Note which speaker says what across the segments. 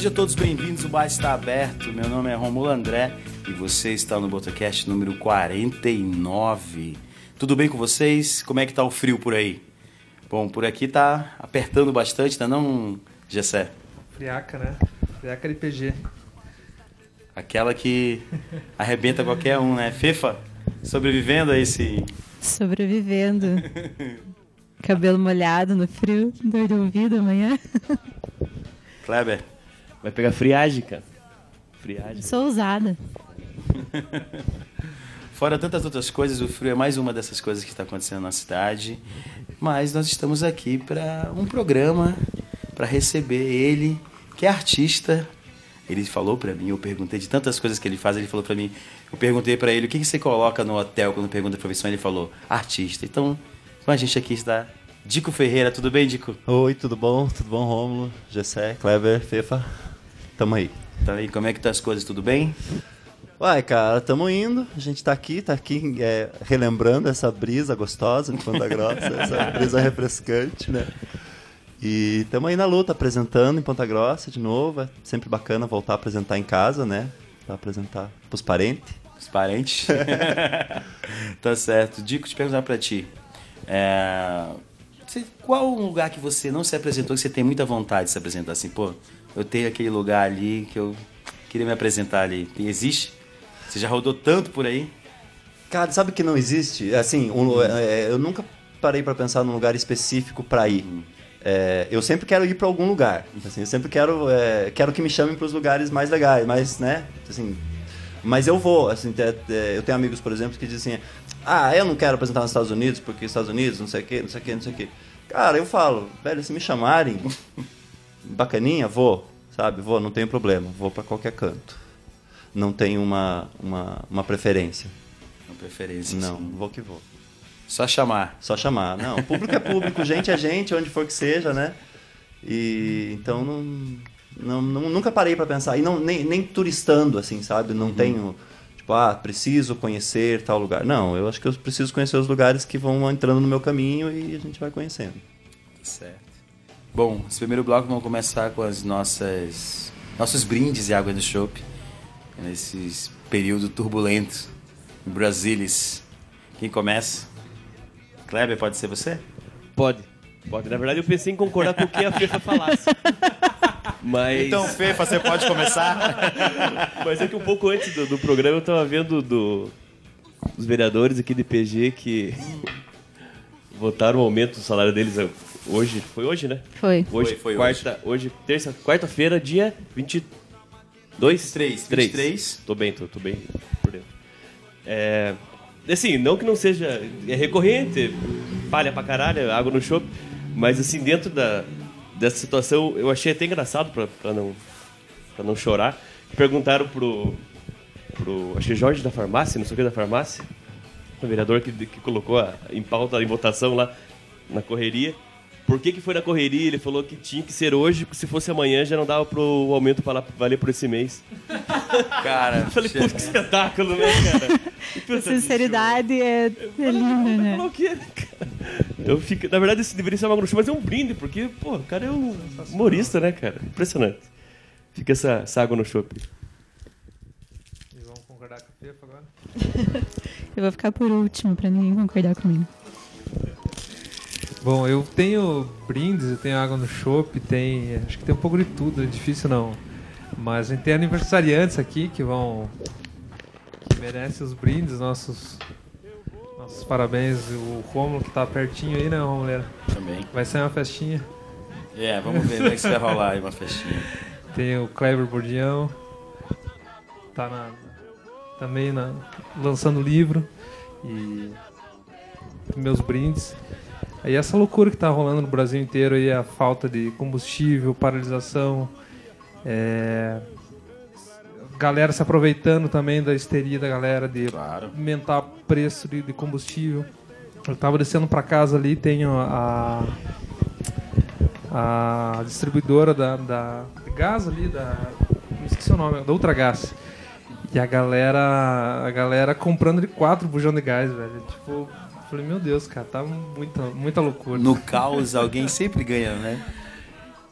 Speaker 1: Sejam todos bem-vindos, o bar está aberto. Meu nome é Romulo André e você está no Botocast número 49. Tudo bem com vocês? Como é que tá o frio por aí? Bom, por aqui tá apertando bastante, tá não, Gessé?
Speaker 2: Friaca, né? Friaca de PG.
Speaker 1: Aquela que arrebenta qualquer um, né? Fefa, sobrevivendo a esse...
Speaker 3: Sobrevivendo. Cabelo molhado no frio, dor de ouvido amanhã.
Speaker 1: Kleber?
Speaker 4: Vai pegar friagem, cara. Friagem.
Speaker 3: Sou ousada.
Speaker 1: Fora tantas outras coisas, o frio é mais uma dessas coisas que está acontecendo na cidade. Mas nós estamos aqui para um programa para receber ele, que é artista. Ele falou para mim, eu perguntei de tantas coisas que ele faz, ele falou para mim, eu perguntei para ele o que, que você coloca no hotel quando pergunta a profissão, ele falou artista. Então, com a gente aqui está Dico Ferreira, tudo bem, Dico?
Speaker 5: Oi, tudo bom? Tudo bom, Rômulo, Gessé, Kleber, Fefa? Tamo aí.
Speaker 1: Tá aí, como é que tá as coisas, tudo bem?
Speaker 5: Uai, cara, tamo indo. A gente tá aqui, tá aqui é, relembrando essa brisa gostosa de Ponta Grossa, essa brisa refrescante, né? E tamo aí na luta, apresentando em Ponta Grossa de novo. É sempre bacana voltar a apresentar em casa, né? Pra apresentar pros parentes.
Speaker 1: Os parentes? tá certo. Dico, te perguntar pra ti. É... Qual um lugar que você não se apresentou que você tem muita vontade de se apresentar assim? Pô, eu tenho aquele lugar ali que eu queria me apresentar ali. Existe? Você já rodou tanto por aí?
Speaker 5: Cara, sabe que não existe? Assim, um, é, eu nunca parei para pensar num lugar específico para ir. É, eu sempre quero ir para algum lugar. Assim, eu sempre quero, é, quero que me chamem para os lugares mais legais, mas, né? Assim, mas eu vou. Assim, eu tenho amigos, por exemplo, que dizem assim, ah, eu não quero apresentar nos Estados Unidos porque Estados Unidos, não sei o quê, não sei o quê, não sei o quê. Cara, eu falo, velho, se me chamarem, bacaninha, vou, sabe? Vou, não tenho problema, vou para qualquer canto. Não tenho uma, uma, uma preferência.
Speaker 1: Uma preferência,
Speaker 5: Não,
Speaker 1: sim.
Speaker 5: vou que vou.
Speaker 1: Só chamar.
Speaker 5: Só chamar. Não, público é público, gente é gente, onde for que seja, né? E então não, não, não- nunca parei para pensar. E não, nem, nem turistando, assim, sabe? Não tenho, tipo, ah, preciso conhecer tal lugar. Não, eu acho que eu preciso conhecer os lugares que vão entrando no meu caminho e a gente vai conhecendo.
Speaker 1: Certo. Bom, esse primeiro bloco vamos começar com as nossas nossos brindes e água do chopp nesses período turbulento em Brasilis. Quem começa? Kleber, pode ser você?
Speaker 4: Pode. Pode. Na verdade, eu pensei em concordar com o que a Fefa falasse. Mas,
Speaker 1: Então, Fefa, você pode começar?
Speaker 4: mas é que um pouco antes do, do programa eu tava vendo do, os vereadores aqui de PG que votaram o aumento do salário deles hoje. Foi hoje, né?
Speaker 3: Foi.
Speaker 4: Hoje,
Speaker 1: Foi, foi
Speaker 4: quarta, hoje. terça, quarta-feira, dia 22.
Speaker 1: 23,
Speaker 4: 3.
Speaker 1: 23.
Speaker 4: Tô bem, tô, tô bem por dentro. É, assim, não que não seja é recorrente, palha pra caralho, água no chope, mas assim, dentro da, dessa situação, eu achei até engraçado pra, pra, não, pra não chorar. Perguntaram pro, pro, acho que Jorge da farmácia, não sei o que da farmácia, o vereador que, que colocou a, em pauta, em votação lá na correria, por que, que foi na correria? Ele falou que tinha que ser hoje, porque se fosse amanhã já não dava pro aumento pra lá- valer por esse mês.
Speaker 1: Cara,
Speaker 4: Eu falei, puta, que espetáculo, né, cara? Puta,
Speaker 3: Sinceridade é, é linda, né?
Speaker 4: falou o quê, cara? Eu fico, na verdade, isso deveria ser uma gruxa, mas é um brinde, porque, pô, o cara é um humorista, né, cara? Impressionante. Fica essa, essa água no chope.
Speaker 2: E vamos concordar com a Fefa agora?
Speaker 3: Eu vou ficar por último pra ninguém concordar comigo.
Speaker 2: Bom, eu tenho brindes, eu tenho água no chopp, tem. Acho que tem um pouco de tudo, é difícil não. Mas a gente tem aniversariantes aqui que vão. que merecem os brindes, nossos. Nossos parabéns. O Romulo que tá pertinho aí, né, Romuleira?
Speaker 1: Também.
Speaker 2: Vai ser uma festinha.
Speaker 1: É, vamos ver como é que vai rolar aí uma festinha.
Speaker 2: Tem o Kleber Bordião. Tá na, também na, lançando livro. E meus brindes. Aí essa loucura que tá rolando no Brasil inteiro aí, a falta de combustível, paralisação. É, galera se aproveitando também da histeria da galera de
Speaker 1: Claro.
Speaker 2: aumentar o preço de, de combustível. Eu tava descendo pra casa ali, tenho a, a distribuidora da, da de gás ali, da. não esqueci o nome, da Ultragás. E a galera. A galera comprando de quatro bujão de gás, velho. Tipo, falei, meu Deus, cara, tá muita, muita loucura.
Speaker 1: No caos, alguém sempre ganha, né?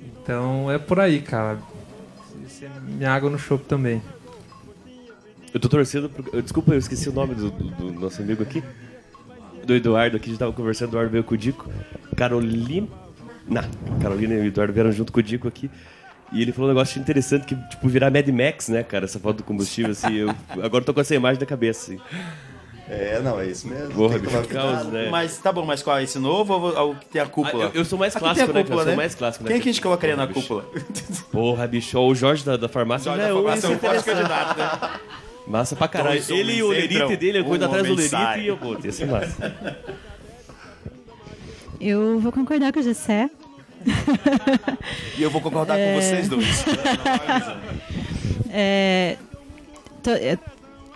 Speaker 2: Então é por aí, cara. Esse é minha água no chopp também.
Speaker 4: Eu tô torcendo pro... Desculpa, eu esqueci o nome do, do- do nosso amigo aqui. Do Eduardo aqui, a gente tava conversando, o Eduardo veio com o Dico. Carolina... Não, Carolina e o Eduardo vieram junto com o Dico aqui. E ele falou um negócio interessante que, tipo, virar Mad Max, né, cara? Essa foto do combustível, assim. Eu agora eu tô com essa imagem na cabeça, assim.
Speaker 5: É, não, é isso mesmo.
Speaker 4: Porra,
Speaker 5: Tem que tomar
Speaker 4: bicho, caos, né?
Speaker 1: Mas tá bom, mas qual é esse novo ou o que tem a cúpula?
Speaker 4: Ah, eu- eu sou mais clássico, né,
Speaker 1: cúpula,
Speaker 4: cara? Eu sou mais clássico, né?
Speaker 1: Quem é que a gente colocaria na
Speaker 4: Porra, bicho.
Speaker 1: cúpula?
Speaker 4: Porra, bicho, o Jorge da, da farmácia
Speaker 1: Jorge
Speaker 4: já
Speaker 1: da
Speaker 4: é um
Speaker 1: farmácia é um
Speaker 4: esse
Speaker 1: forte candidato, né?
Speaker 4: Massa pra caralho.
Speaker 1: Dois
Speaker 4: Ele e o Lerite dele, eu cuido
Speaker 1: um
Speaker 4: atrás do Lerite
Speaker 1: sai.
Speaker 4: e eu vou. Ia ser massa.
Speaker 3: Eu vou concordar com o Gessé.
Speaker 1: E eu vou concordar
Speaker 3: É.
Speaker 1: com vocês dois.
Speaker 3: É, é,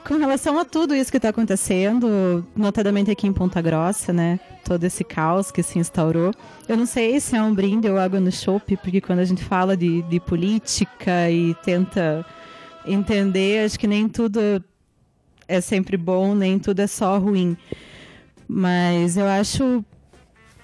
Speaker 3: com relação a tudo isso que está acontecendo, notadamente aqui em Ponta Grossa, né? Todo esse caos que se instaurou. Eu não sei se é um brinde ou água no chope, porque quando a gente fala de, de política e tenta entender, acho que nem tudo é sempre bom, nem tudo é só ruim. Mas eu acho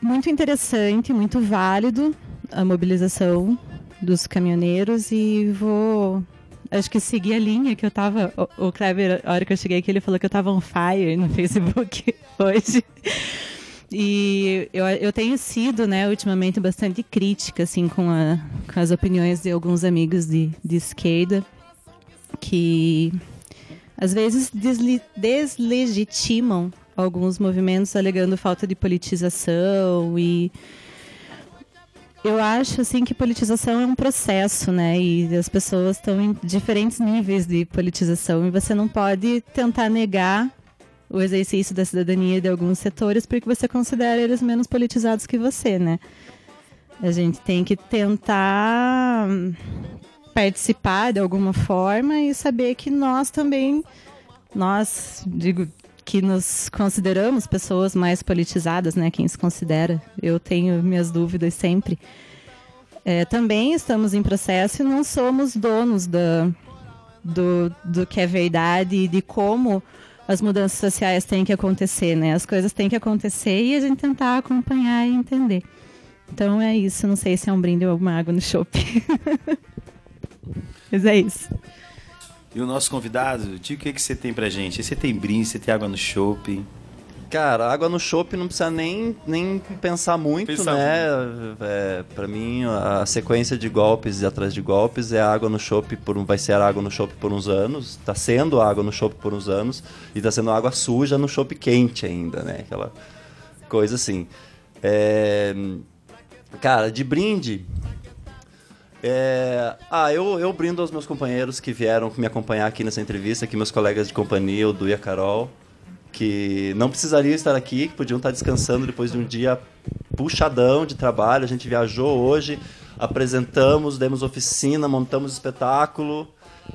Speaker 3: muito interessante, muito válido a mobilização dos caminhoneiros e vou acho que seguir a linha que eu tava. O, o Kleber, a hora que eu cheguei aqui, ele falou que eu tava on fire no Facebook hoje. E eu, eu tenho sido, né, ultimamente bastante crítica, assim, com, a, com as opiniões de alguns amigos de, de esquerda, que às vezes deslegitimam alguns movimentos alegando falta de politização e eu acho assim que politização é um processo, né? E as pessoas estão em diferentes níveis de politização e você não pode tentar negar o exercício da cidadania de alguns setores porque você considera eles menos politizados que você, né? A gente tem que tentar participar de alguma forma e saber que nós também, nós, digo, que nos consideramos pessoas mais politizadas, né? Quem se considera. Eu tenho minhas dúvidas sempre. É, também estamos em processo e não somos donos da, do, do que é verdade e de como as mudanças sociais têm que acontecer, né? As coisas têm que acontecer e a gente tentar acompanhar e entender. Então é isso. Não sei se é um brinde ou uma água no chope. Mas é isso.
Speaker 1: E o nosso convidado, diga o que, que você tem pra gente. Você tem brinde, você tem água no shopping.
Speaker 5: Cara, água no chopp não precisa nem, nem pensar muito,
Speaker 1: Pensar
Speaker 5: né? É, pra mim, a sequência de golpes e atrás de golpes é água no chopp por um, vai ser água no chopp por uns anos, tá sendo água no chopp por uns anos e tá sendo água suja no chopp quente ainda, né? Aquela coisa assim. É, cara, de brinde, é, ah, eu, eu brindo aos meus companheiros que vieram me acompanhar aqui nessa entrevista, aqui meus colegas de companhia, o Du e a Carol, que não precisariam estar aqui, que podiam estar descansando depois de um dia puxadão de trabalho. A gente viajou hoje, apresentamos, demos oficina, montamos espetáculo.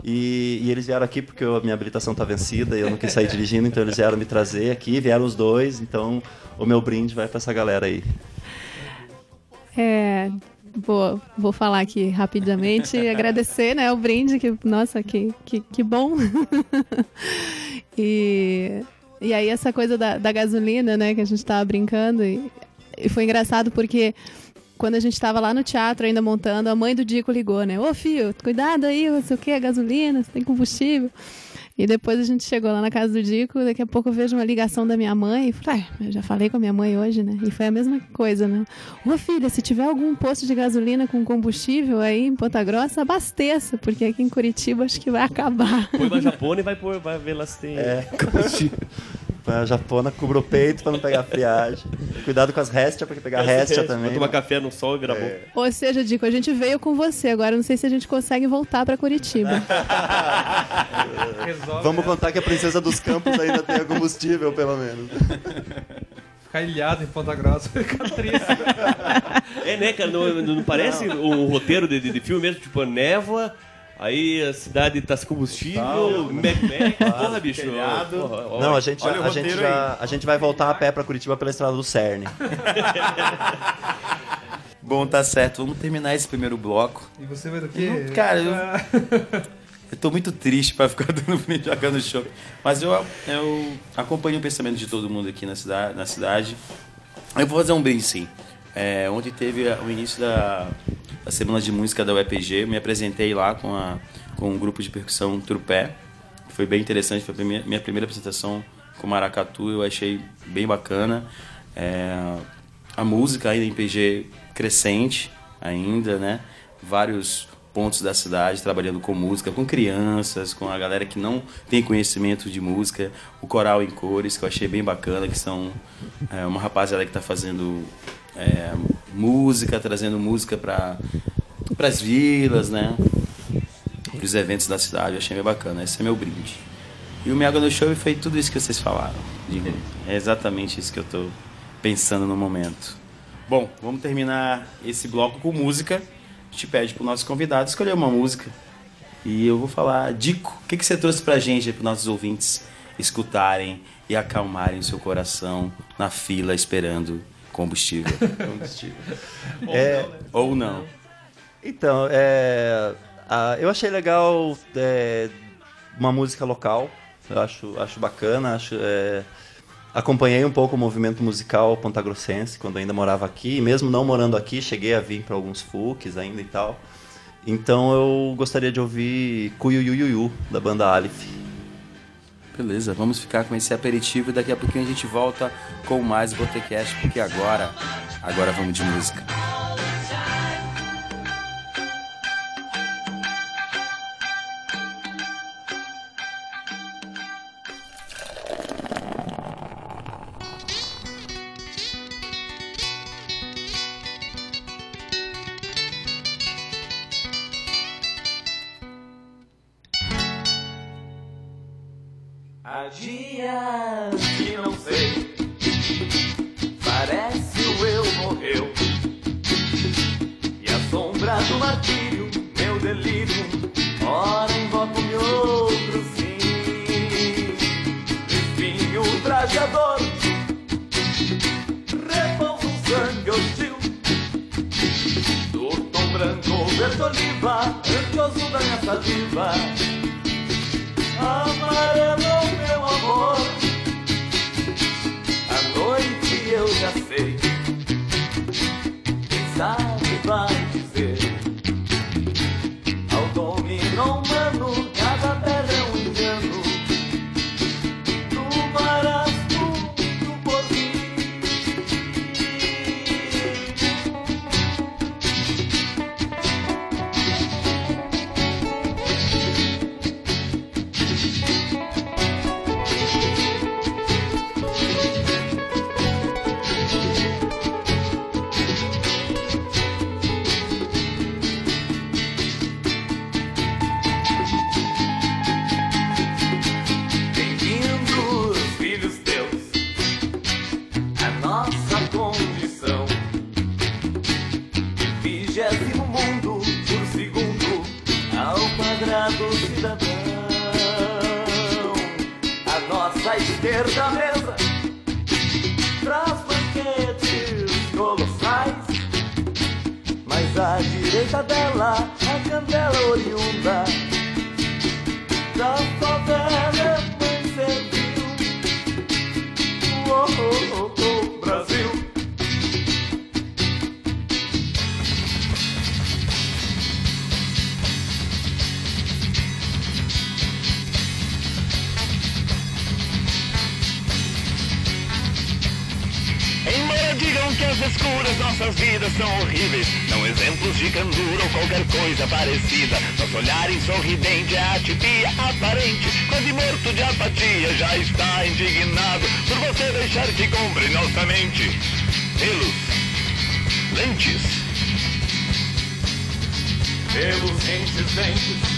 Speaker 5: E, e eles vieram aqui porque a minha habilitação está vencida e eu não quis sair dirigindo, então eles vieram me trazer aqui, vieram os dois, então o meu brinde vai para essa galera aí.
Speaker 6: É, vou, vou falar aqui rapidamente e agradecer né, o brinde, que, nossa, que, que, que bom. e, e aí essa coisa da, da gasolina, né, que a gente tava brincando, e, e foi engraçado porque quando a gente tava lá no teatro ainda montando, a mãe do Dico ligou, né? Ô filho, cuidado aí, não sei o que, a gasolina, você tem combustível. E depois a gente chegou lá na casa do Dico, daqui a pouco eu vejo uma ligação da minha mãe e falei, ah, eu já falei com a minha mãe hoje, né? E foi a mesma coisa, né? Ô filha, se tiver algum posto de gasolina com combustível aí em Ponta Grossa, abasteça, porque aqui em Curitiba acho que vai acabar.
Speaker 4: Põe uma japona e vai, pôr, vai ver lá se tem.
Speaker 5: É, combustível. A japona cubra o peito para não pegar friagem. Cuidado com as réstias, porque pegar réstia também.
Speaker 4: Vai tomar café no sol e virar bom.
Speaker 6: Ou seja, Dico, a gente veio com você, agora não sei se a gente consegue voltar pra Curitiba.
Speaker 2: Resolve
Speaker 5: Vamos contar que a princesa dos campos ainda tem combustível, pelo menos.
Speaker 2: ficar ilhado em Ponta Grossa vai ficar triste.
Speaker 4: É, né, cara? Não, não parece um roteiro de, de, de filme mesmo? Tipo, névoa, aí a cidade tá sem combustível, Mad Max, porra, bicho.
Speaker 1: telhado.
Speaker 4: Porra, ó,
Speaker 5: Não, a gente, a, gente já, a gente vai voltar a pé pra Curitiba pela estrada do Cerne.
Speaker 1: Bom, tá certo. Vamos terminar esse primeiro bloco.
Speaker 2: E você vai do quê?
Speaker 1: Não, cara, eu- Eu tô muito triste pra ficar dando jogando show. Mas eu, eu acompanho o pensamento de todo mundo aqui na cidade. Na cidade. Eu vou fazer um brinde sim. É, ontem teve o início da, da semana de música da UEPG. Me apresentei lá com, a, com um grupo de percussão Trupé. Foi bem interessante. Foi a minha, minha primeira apresentação com maracatu. Eu achei bem bacana. É, a música ainda em PG crescente ainda, né? Vários pontos da cidade trabalhando com música, com crianças, com a galera que não tem conhecimento de música, o coral em cores que eu achei bem bacana, que são é, uma rapaziada que está fazendo é, música, trazendo música para as vilas, né? Para os eventos da cidade, eu achei bem bacana. Esse é meu brinde. E o Miaga no Show foi tudo isso que vocês falaram. É exatamente isso que eu tô pensando no momento. Bom, vamos terminar esse bloco com música. A gente pede pro nosso convidado escolher uma música. E eu vou falar, Dico, o que, que você trouxe pra gente, para nossos ouvintes escutarem e acalmarem o seu coração na fila esperando combustível. combustível.
Speaker 5: É,
Speaker 1: Ou não.
Speaker 5: Então, é, a- eu achei legal é, uma música local. Eu acho, acho bacana. Acho, é, acompanhei um pouco o movimento musical pontagrossense quando ainda morava aqui. E mesmo não morando aqui, cheguei a vir para alguns FUCs ainda e tal. Então eu gostaria de ouvir Cuyuyuyuyu, da banda Aleph.
Speaker 1: Beleza, vamos ficar com esse aperitivo e daqui a pouquinho a gente volta com mais Botecast, porque agora, agora vamos de música.
Speaker 7: Há
Speaker 8: escuras nossas vidas são horríveis, são exemplos de candura ou qualquer coisa parecida. Nosso olhar insorridente é a tipia aparente, quase morto de apatia, já está indignado por você deixar que compre nossa mente. Pelos, lentes,
Speaker 7: Pelos rentes dentes.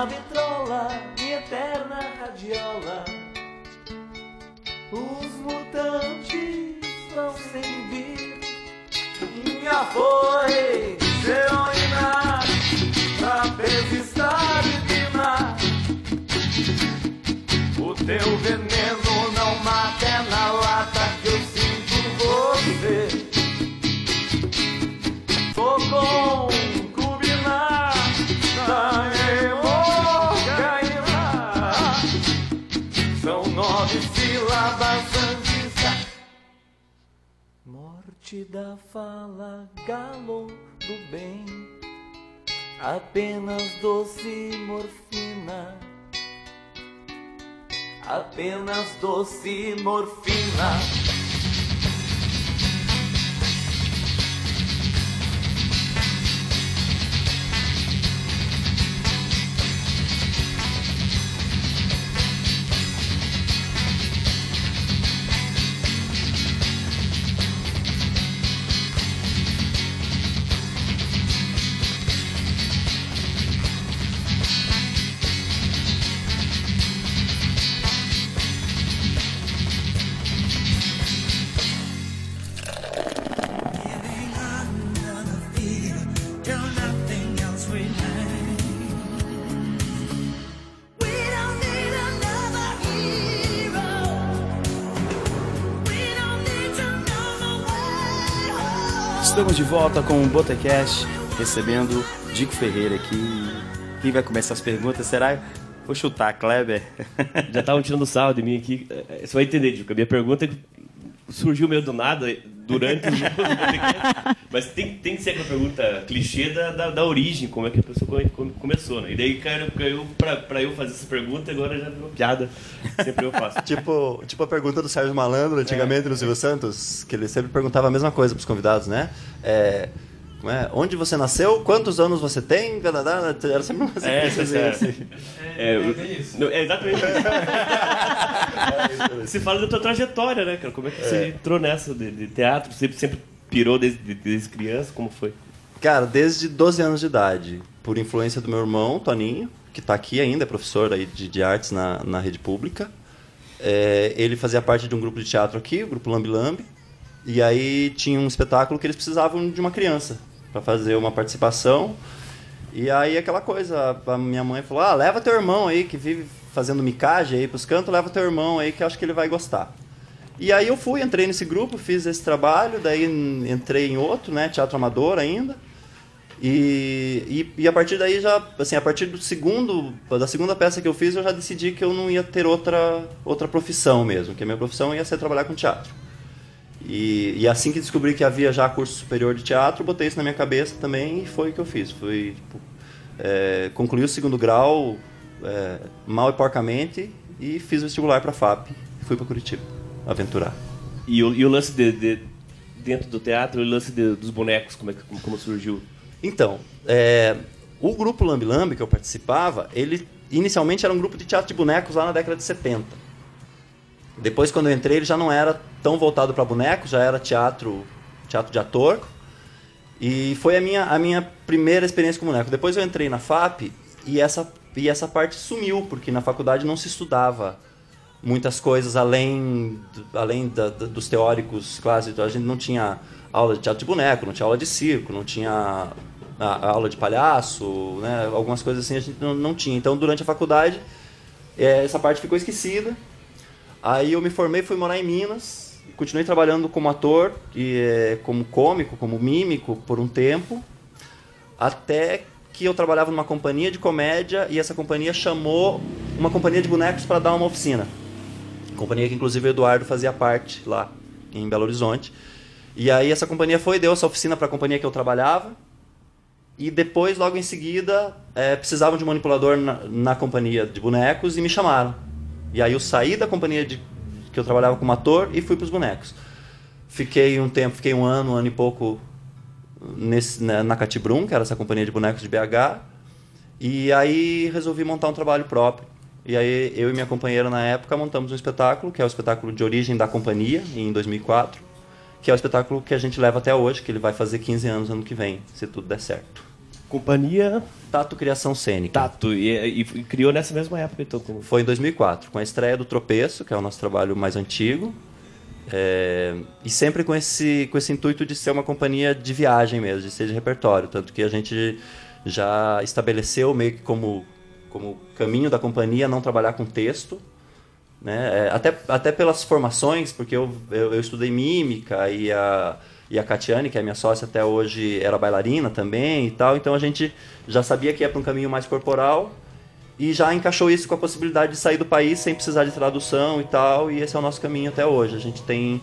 Speaker 7: Na vitrola e eterna radiola. Os mutantes vão sem vir. Minha foi heroína, trapeza está divina. O teu veneno Fala, galo do bem. Apenas doce morfina apenas doce morfina.
Speaker 1: Volta com o Botecast, recebendo Dico Ferreira aqui. Quem vai começar as perguntas será. Vou chutar, Kleber.
Speaker 4: Já estavam tirando sarro de mim aqui. É, Você vai entender, Dico. A minha pergunta surgiu meio do nada durante o podcast. Mas tem, tem que ser aquela pergunta clichê da, da, da origem, como é que a pessoa come- come- começou, né? E daí caiu, caiu pra, pra eu fazer essa pergunta, agora já virou piada. Sempre eu faço.
Speaker 5: Tipo, tipo a pergunta do Sérgio Malandro, antigamente no Silvio Santos, que ele sempre perguntava a mesma coisa pros convidados, né? É, é? Onde você nasceu? Quantos anos você tem? Era sempre uma
Speaker 4: É,
Speaker 5: sequência
Speaker 4: é,
Speaker 5: assim.
Speaker 4: É, o- não, é exatamente isso. Você fala da tua trajetória, né, cara? Como é que você entrou nessa de, de teatro? Sempre, sempre pirou desde, desde criança? Como foi?
Speaker 5: Cara, desde 12 anos de idade, por influência do meu irmão, Toninho, que está aqui ainda, é professor aí de, de artes na, na rede pública. É, ele fazia parte de um grupo de teatro aqui, o grupo Lambi Lambi. E aí tinha um espetáculo que eles precisavam de uma criança para fazer uma participação. E aí aquela coisa, a minha mãe falou: "Ah, leva teu irmão aí que vive fazendo micagem aí pros cantos, leva teu irmão aí que acho que ele vai gostar". E aí eu fui, entrei nesse grupo, fiz esse trabalho, daí entrei em outro, né, teatro amador ainda. E, e, e a partir daí já, assim, a partir do segundo, da segunda peça que eu fiz, eu já decidi que eu não ia ter outra outra profissão mesmo, que a minha profissão ia ser trabalhar com teatro. E, e assim que descobri que havia já curso superior de teatro, botei isso na minha cabeça também e foi o que eu fiz. Fui, tipo, é, concluí o segundo grau é, mal e porcamente e fiz o vestibular para FAP e fui para Curitiba aventurar.
Speaker 4: E o, e o lance de, de- dentro do teatro, o lance de- dos bonecos, como, é, que- como, como surgiu?
Speaker 5: Então, é, o grupo Lambi Lambi que eu participava, ele inicialmente era um grupo de teatro de bonecos lá na década de 70. Depois, quando eu entrei, ele já não era tão voltado para bonecos, já era teatro, teatro de ator. E foi a minha, a minha primeira experiência com boneco. Depois eu entrei na FAP e essa, e essa parte sumiu, porque na faculdade não se estudava muitas coisas além, além da- da- dos teóricos clássicos. A gente não tinha aula de teatro de boneco, não tinha aula de circo, não tinha a- a aula de palhaço, né? algumas coisas assim a gente não, não tinha. Então, durante a faculdade, eh, essa parte ficou esquecida. Aí eu me formei, fui morar em Minas, continuei trabalhando como ator, e, eh, como cômico, como mímico por um tempo, até que eu trabalhava numa companhia de comédia e essa companhia chamou uma companhia de bonecos para dar uma oficina. Companhia que inclusive o Eduardo fazia parte lá em Belo Horizonte. E aí essa companhia foi deu essa oficina para a companhia que eu trabalhava. E depois, logo em seguida, eh, precisavam de um manipulador na, na companhia de bonecos e me chamaram. E aí eu saí da companhia de, que eu trabalhava como ator e fui para os bonecos. Fiquei um tempo, fiquei um ano, um ano e pouco nesse, na, na Catibrum, que era essa companhia de bonecos de BH. E aí resolvi montar um trabalho próprio E aí eu e minha companheira na época montamos um espetáculo, que é o espetáculo de origem da companhia, em 2004, que é o espetáculo que a gente leva até hoje, que ele vai fazer 15 anos ano que vem, se tudo der certo.
Speaker 4: Companhia
Speaker 5: Tato Criação Cênica.
Speaker 4: Tato. E, e- e criou nessa mesma época, então. Com...
Speaker 5: Foi em 2004, com a estreia do Tropeço, que é o nosso trabalho mais antigo. É, e sempre com esse, com esse intuito de ser uma companhia de viagem mesmo, de ser de repertório. Tanto que a gente já estabeleceu meio que como, como caminho da companhia não trabalhar com texto. Né? É, até, até pelas formações, porque eu, eu, eu estudei mímica e a, e a Catiane, que é minha sócia até hoje, era bailarina também e tal. Então a gente já sabia que ia para um caminho mais corporal e já encaixou isso com a possibilidade de sair do país sem precisar de tradução e tal, e esse é o nosso caminho até hoje. A gente tem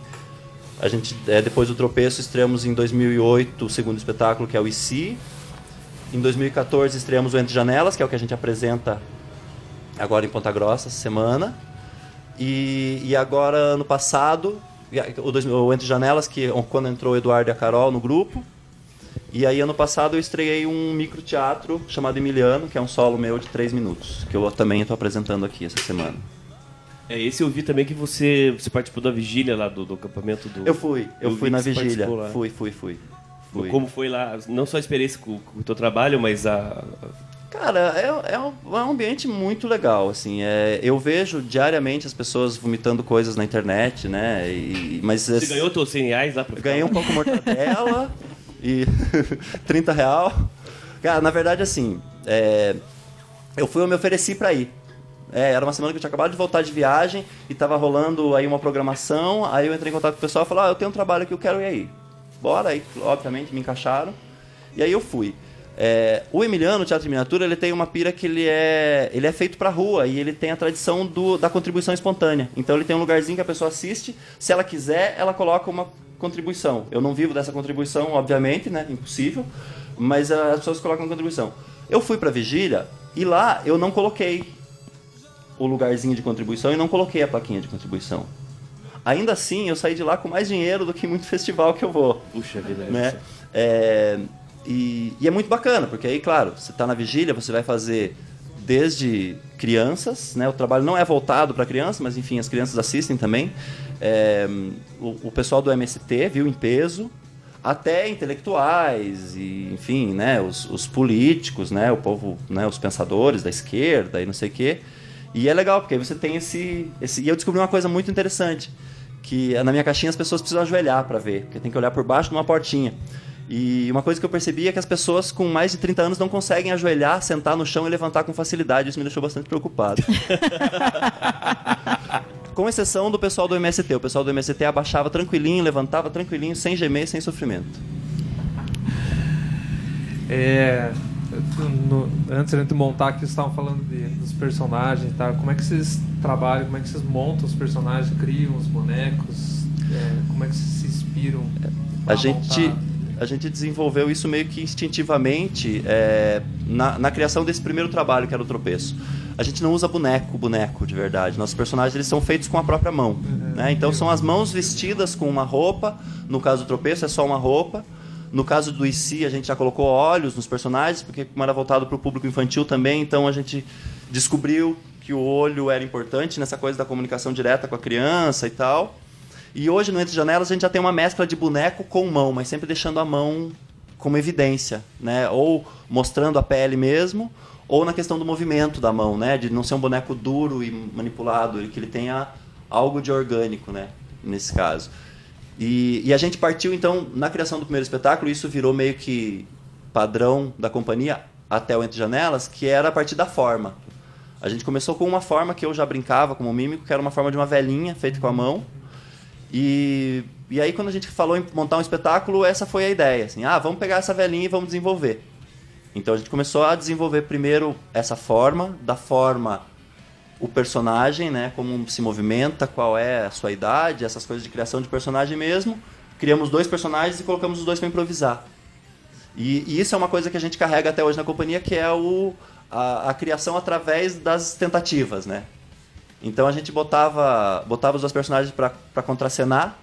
Speaker 5: a gente é, depois do tropeço estreamos em 2008 o segundo espetáculo que é o IC. Em 2014 estreamos o Entre Janelas, que é o que a gente apresenta agora em Ponta Grossa essa semana. E, e agora ano passado o, dois- o Entre Janelas que quando entrou o Eduardo e a Carol no grupo. E aí, ano passado, eu estreiei um microteatro chamado Emiliano, que é um solo meu de três minutos, que eu também estou apresentando aqui essa semana.
Speaker 4: É, esse eu vi também que você, você participou da vigília lá do, do acampamento do.
Speaker 5: Eu fui, eu,
Speaker 4: Eu
Speaker 5: fui na vigília. Fui, fui, fui. fui.
Speaker 4: Como foi lá, não só a experiência com, com o teu trabalho, mas a.
Speaker 5: Cara, é, é, um, é um ambiente muito legal, assim. É, eu vejo diariamente as pessoas vomitando coisas na internet, né? E, mas
Speaker 4: Você
Speaker 5: esse-
Speaker 4: ganhou teus 100 reais lá pra ficar
Speaker 5: Ganhei um pouco mortadela e 30 real. Cara, na verdade, assim, é, eu fui, eu me ofereci pra ir. É, era uma semana que eu tinha acabado de voltar de viagem e tava rolando aí uma programação. Aí eu entrei em contato com o pessoal e falei: Ah, eu tenho um trabalho que eu quero ir aí. Bora, aí, obviamente, me encaixaram. E aí eu fui. É, o Emiliano, o Teatro de Miniatura, ele tem uma pira que ele é, ele é feito pra rua e ele tem a tradição do, da contribuição espontânea. Então ele tem um lugarzinho que a pessoa assiste, se ela quiser, ela coloca uma contribuição. Eu não vivo dessa contribuição, obviamente, né? Impossível. Mas as pessoas colocam contribuição. Eu fui pra vigília e lá eu não coloquei o lugarzinho de contribuição e não coloquei a plaquinha de contribuição. Ainda assim, eu saí de lá com mais dinheiro do que muito festival que eu vou
Speaker 4: Puxa vida.
Speaker 5: né? É, e, e é muito bacana, porque aí, claro, você está na vigília, você vai fazer desde crianças, né? O trabalho não é voltado para crianças, mas enfim, as crianças assistem também. É, o, o pessoal do MST viu em peso, até intelectuais e, enfim, né? Os, os políticos, né? O povo, né? Os pensadores da esquerda e não sei o quê. E é legal, porque aí você tem esse, esse... E eu descobri uma coisa muito interessante, que na minha caixinha as pessoas precisam ajoelhar para ver, porque tem que olhar por baixo de uma portinha. E uma coisa que eu percebi é que as pessoas com mais de 30 anos não conseguem ajoelhar, sentar no chão e levantar com facilidade. Isso me deixou bastante preocupado. com exceção do pessoal do MST. O pessoal do MST abaixava tranquilinho, levantava tranquilinho, sem gemer, sem sofrimento.
Speaker 2: É, no- antes de montar aqui, vocês estavam falando de- dos personagens e tal. Como é que vocês trabalham? Como é que vocês montam os personagens, criam os bonecos? É, como é que vocês se inspiram?
Speaker 5: A
Speaker 2: pra
Speaker 5: gente,
Speaker 2: montar?
Speaker 5: A gente desenvolveu isso meio que instintivamente é, na, na criação desse primeiro trabalho, que era o tropeço. A gente não usa boneco, boneco de verdade. Nossos personagens eles são feitos com a própria mão. né? Então são as mãos vestidas com uma roupa. No caso do tropeço é só uma roupa. No caso do IC, a gente já colocou olhos nos personagens, porque como era voltado para o público infantil também, então a gente descobriu que o olho era importante nessa coisa da comunicação direta com a criança e tal. E hoje, no Entre Janelas, a gente já tem uma mescla de boneco com mão, mas sempre deixando a mão como evidência, né? Ou mostrando a pele mesmo, ou na questão do movimento da mão, né? De não ser um boneco duro e manipulado, que ele tenha algo de orgânico, né? Nesse caso. E, e a gente partiu, então, na criação do primeiro espetáculo, isso virou meio que padrão da companhia até o Entre Janelas, que era a partir da forma. A gente começou com uma forma que eu já brincava como mímico, que era uma forma de uma velhinha feita com a mão. E, e aí, quando a gente falou em montar um espetáculo, essa foi a ideia. Assim, ah, vamos pegar essa velhinha e vamos desenvolver. Então a gente começou a desenvolver primeiro essa forma, da forma o personagem, né, como se movimenta, qual é a sua idade, essas coisas de criação de personagem mesmo. Criamos dois personagens e colocamos os dois para improvisar. E, e isso é uma coisa que a gente carrega até hoje na companhia, que é o, a, a criação através das tentativas, né? Então a gente botava, botava os dois personagens para contracenar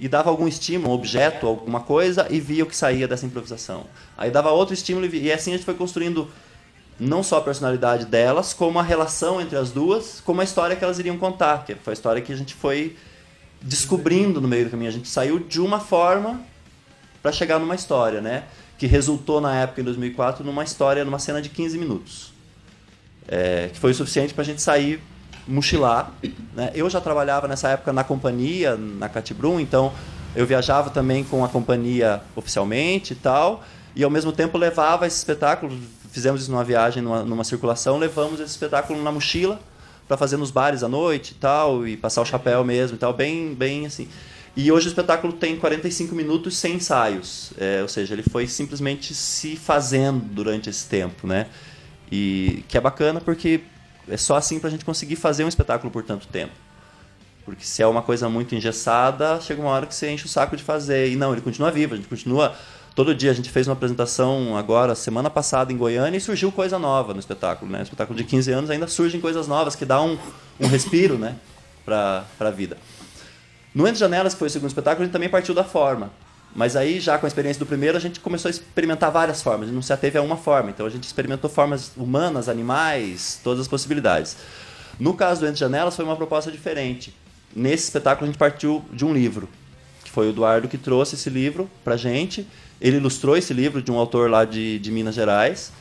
Speaker 5: e dava algum estímulo, um objeto, alguma coisa, e via o que saía dessa improvisação. Aí dava outro estímulo e, e assim a gente foi construindo não só a personalidade delas, como a relação entre as duas, como a história que elas iriam contar, que foi a história que a gente foi descobrindo no meio do caminho. A gente saiu de uma forma para chegar numa história, né? Que resultou na época, em 2004, numa história, numa cena de 15 minutos. É, que foi o suficiente para a gente sair mochilar. Né? Eu já trabalhava nessa época na companhia, na Catibrum, então eu viajava também com a companhia oficialmente e tal, e ao mesmo tempo levava esse espetáculo. Fizemos isso numa viagem, numa, numa circulação, levamos esse espetáculo na mochila para fazer nos bares à noite e tal, e passar o chapéu mesmo e tal, bem, bem assim. E hoje o espetáculo tem 45 minutos sem ensaios, é, ou seja, ele foi simplesmente se fazendo durante esse tempo, né? E que é bacana porque é só assim para a gente conseguir fazer um espetáculo por tanto tempo. Porque se é uma coisa muito engessada, chega uma hora que você enche o saco de fazer. E não, ele continua vivo, a gente continua. Todo dia a gente fez uma apresentação agora, semana passada, em Goiânia, e surgiu coisa nova no espetáculo. Né? No espetáculo de 15 anos ainda surgem coisas novas que dá um, um respiro né? para a vida. No Entre Janelas, que foi o segundo espetáculo, a gente também partiu da forma. Mas aí, já com a experiência do primeiro, a gente começou a experimentar várias formas. A não se ateve a uma forma. Então a gente experimentou formas humanas, animais, todas as possibilidades. No caso do Entre Janelas, foi uma proposta diferente. Nesse espetáculo, a gente partiu de um livro, que foi o Eduardo que trouxe esse livro pra gente. Ele ilustrou esse livro de um autor lá de, de Minas Gerais.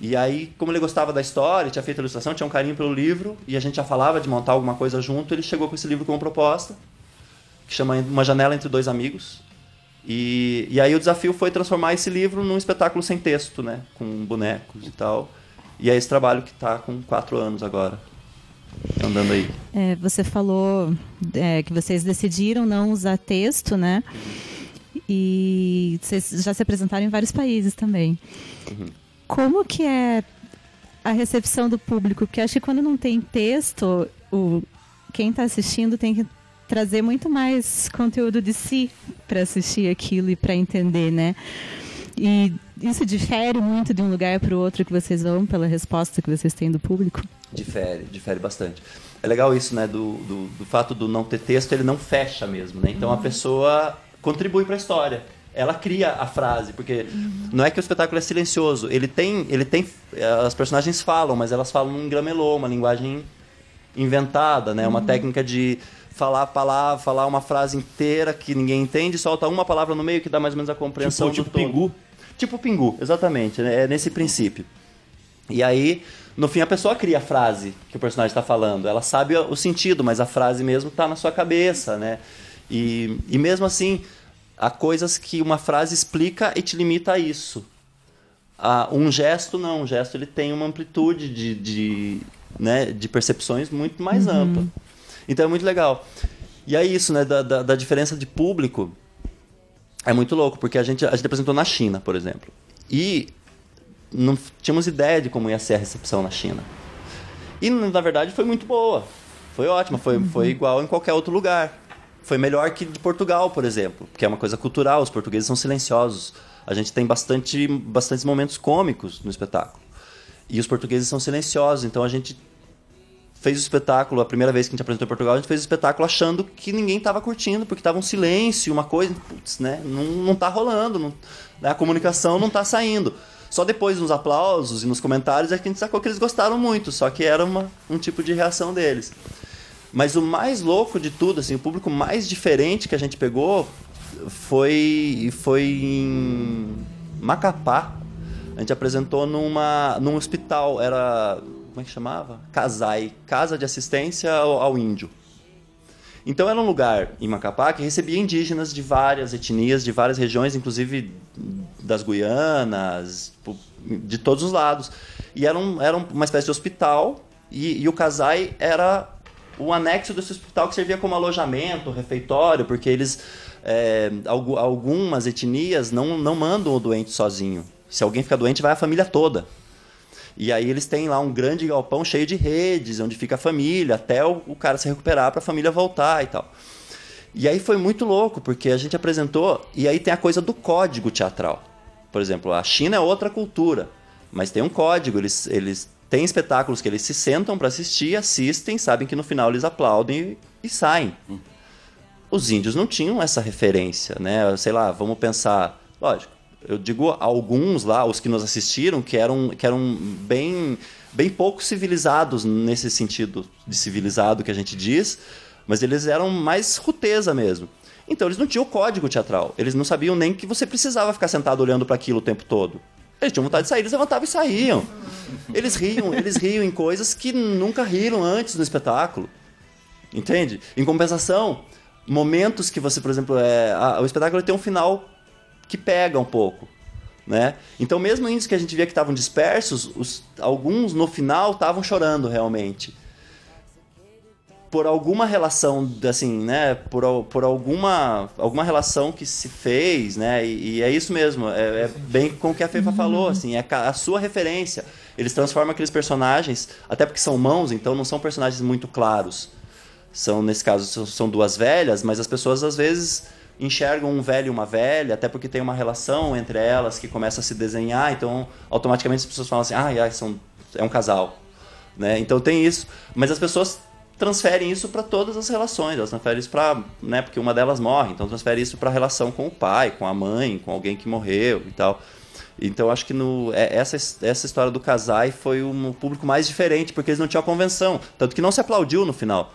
Speaker 5: E aí, como ele gostava da história, tinha feito a ilustração, tinha um carinho pelo livro, e a gente já falava de montar alguma coisa junto, ele chegou com esse livro com uma proposta, que chama Uma Janela Entre Dois Amigos. E, e aí o desafio foi transformar esse livro num espetáculo sem texto, né? Com bonecos e tal. E é esse trabalho que está com quatro anos agora, andando aí.
Speaker 3: É, você falou é, que vocês decidiram não usar texto, né? E vocês já se apresentaram em vários países também.
Speaker 5: Uhum.
Speaker 3: Como que é a recepção do público? Porque acho que quando não tem texto, o, quem está assistindo tem que trazer muito mais conteúdo de si para assistir aquilo e para entender, né? E isso difere muito de um lugar para o outro que vocês vão pela resposta que vocês têm do público?
Speaker 5: Difere, difere bastante. É legal isso, né? Do, do, do fato do não ter texto, ele não fecha mesmo, né? Então a pessoa contribui para a história. Ela cria a frase, porque não é que o espetáculo é silencioso. Ele tem, ele tem, as personagens falam, mas elas falam em gramelô, uma linguagem inventada, né? Uma técnica de falar a palavra, falar uma frase inteira que ninguém entende, solta uma palavra no meio que dá mais ou menos a compreensão
Speaker 4: Tipo,
Speaker 5: do
Speaker 4: tipo
Speaker 5: todo.
Speaker 4: Pingu?
Speaker 5: Tipo Pingu, exatamente. né? É nesse princípio. E aí, no fim, a pessoa cria a frase que o personagem está falando. Ela sabe o sentido, mas a frase mesmo está na sua cabeça, né? E, e mesmo assim, há coisas que uma frase explica e te limita a isso. Ah, um gesto não, um gesto ele tem uma amplitude de, de, né, de percepções muito mais ampla. Então é muito legal. E é isso, né, da, da, da diferença de público. É muito louco, porque a gente, a gente apresentou na China, por exemplo. E não tínhamos ideia de como ia ser a recepção na China. E, na verdade, foi muito boa. Foi ótima, foi, foi igual em qualquer outro lugar. Foi melhor que de Portugal, por exemplo, que é uma coisa cultural. Os portugueses são silenciosos. A gente tem bastante, bastantes momentos cômicos no espetáculo. E os portugueses são silenciosos, então a gente fez o espetáculo, a primeira vez que a gente apresentou em Portugal, a gente fez o espetáculo achando que ninguém estava curtindo, porque estava um silêncio, uma coisa, putz, né? Não, não tá rolando, não- né, a comunicação não tá saindo. Só depois nos aplausos e nos comentários é que a gente sacou que eles gostaram muito, só que era uma, um tipo de reação deles. Mas o mais louco de tudo, assim, o público mais diferente que a gente pegou foi, foi em Macapá. A gente apresentou numa, num hospital, era. Como é que chamava? Casai Casa de Assistência ao, ao Índio. Então era um lugar em Macapá que recebia indígenas de várias etnias, de várias regiões, inclusive das Guianas, de todos os lados. E era, um, era uma espécie de hospital, e, e o Casai era o anexo desse hospital que servia como alojamento, refeitório, porque eles. é, algu- algumas etnias não, não mandam o doente sozinho. Se alguém fica doente, vai a família toda. E aí eles têm lá um grande galpão cheio de redes, onde fica a família, até o, o cara se recuperar para a família voltar e tal. E aí foi muito louco, porque a gente apresentou, e aí tem a coisa do código teatral. Por exemplo, a China é outra cultura, mas tem um código, eles, eles têm espetáculos que eles se sentam para assistir, assistem, sabem que no final eles aplaudem e, e saem. Os índios não tinham essa referência, né? Sei lá, vamos pensar, lógico, Eu digo alguns lá, os que nos assistiram, que eram, que eram bem, bem pouco civilizados nesse sentido de civilizado que a gente diz, mas eles eram mais ruteza mesmo. Então eles não tinham código teatral. Eles não sabiam nem que você precisava ficar sentado olhando para aquilo o tempo todo. Eles tinham vontade de sair, eles levantavam e saíam. Eles riam, eles riam em coisas que nunca riram antes no espetáculo. Entende? Em compensação, momentos que você, por exemplo, é, a- o espetáculo tem um final que pega um pouco. Né? Então, mesmo índios que a gente via que estavam dispersos, os- alguns no final estavam chorando realmente. Por alguma relação, assim, né? Por, por alguma, alguma relação que se fez, né? E, e é isso mesmo. É, é bem com o que a Fefa falou, assim, é a sua referência. Eles transformam aqueles personagens, até porque são mãos, então não são personagens muito claros são nesse caso são duas velhas, mas as pessoas às vezes enxergam um velho e uma velha, até porque tem uma relação entre elas que começa a se desenhar, então automaticamente as pessoas falam assim, ah, ai, são, é um casal, né? Então tem isso, mas as pessoas transferem isso para todas as relações, elas transferem isso para, né, porque uma delas morre, então transfere isso para a relação com o pai, com a mãe, com alguém que morreu e tal. Então acho que no, é- essa, essa história do casai foi um público mais diferente, porque eles não tinham convenção. Tanto que não se aplaudiu no final.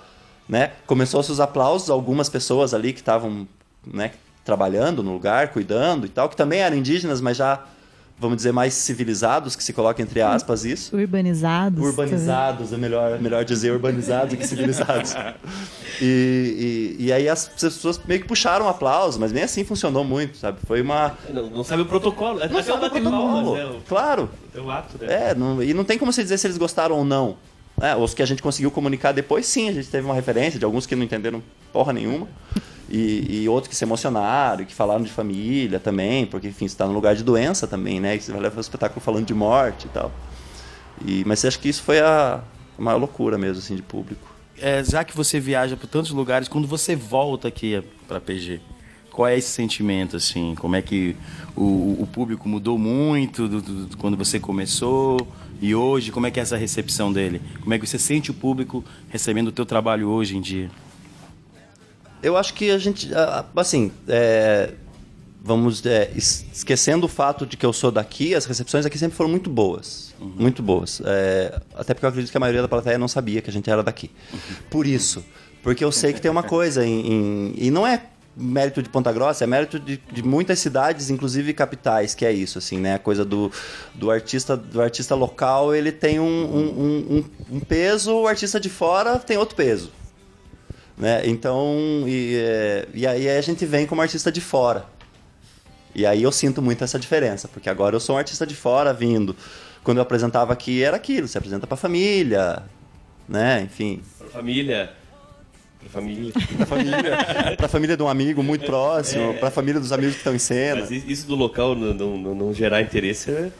Speaker 5: Né? Começou-se os aplausos, algumas pessoas ali que estavam né, trabalhando no lugar, cuidando e tal, que também eram indígenas, mas já, vamos dizer, mais civilizados, que se coloca entre aspas isso.
Speaker 3: Urbanizados.
Speaker 5: Urbanizados, é melhor, melhor dizer urbanizados que civilizados. E, e, e aí as pessoas meio que puxaram o aplauso, mas nem assim funcionou muito, sabe? Foi uma.
Speaker 4: Não, não sabe o protocolo. É
Speaker 5: Não
Speaker 4: até o
Speaker 5: sabe o protocolo.
Speaker 4: palmas, né?
Speaker 5: Claro.
Speaker 4: O, o ato, né?
Speaker 5: É, não- e não tem como você dizer se eles gostaram ou não. É, os que a gente conseguiu comunicar depois, sim, a gente teve uma referência de alguns que não entenderam porra nenhuma. E, e outros que se emocionaram, que falaram de família também, porque, enfim, você está no lugar de doença também, né? E você vai levar o espetáculo falando de morte e tal. E, mas acho que isso foi a, a maior loucura mesmo, assim, de público.
Speaker 1: É, já que você viaja por tantos lugares, quando você volta aqui para PG, qual é esse sentimento assim? Como é que o, o público mudou muito do, do- do- quando você começou e hoje? Como é que é essa recepção dele? Como é que você sente o público recebendo o teu trabalho hoje em dia?
Speaker 5: Eu acho que a gente, assim, é, vamos é, es- esquecendo o fato de que eu sou daqui, as recepções aqui sempre foram muito boas, muito boas. É, até porque eu acredito que a maioria da plateia não sabia que a gente era daqui. Por isso, porque eu sei que tem uma coisa em, em- e não é mérito de Ponta Grossa, é mérito de, de muitas cidades, inclusive capitais, que é isso, assim, né? A coisa do, do artista do artista local, ele tem um- um- um- um peso, o artista de fora tem outro peso né? Então, e, é, e aí a gente vem como artista de fora. E aí eu sinto muito essa diferença, porque agora eu sou um artista de fora vindo. Quando eu apresentava aqui era aquilo, você apresenta pra família, né? Enfim,
Speaker 4: Pra família. Pra família.
Speaker 5: pra família, pra família de um amigo muito próximo,
Speaker 4: É.
Speaker 5: pra família dos amigos que estão em cena.
Speaker 4: Mas isso do local não, não- não- gerar interesse é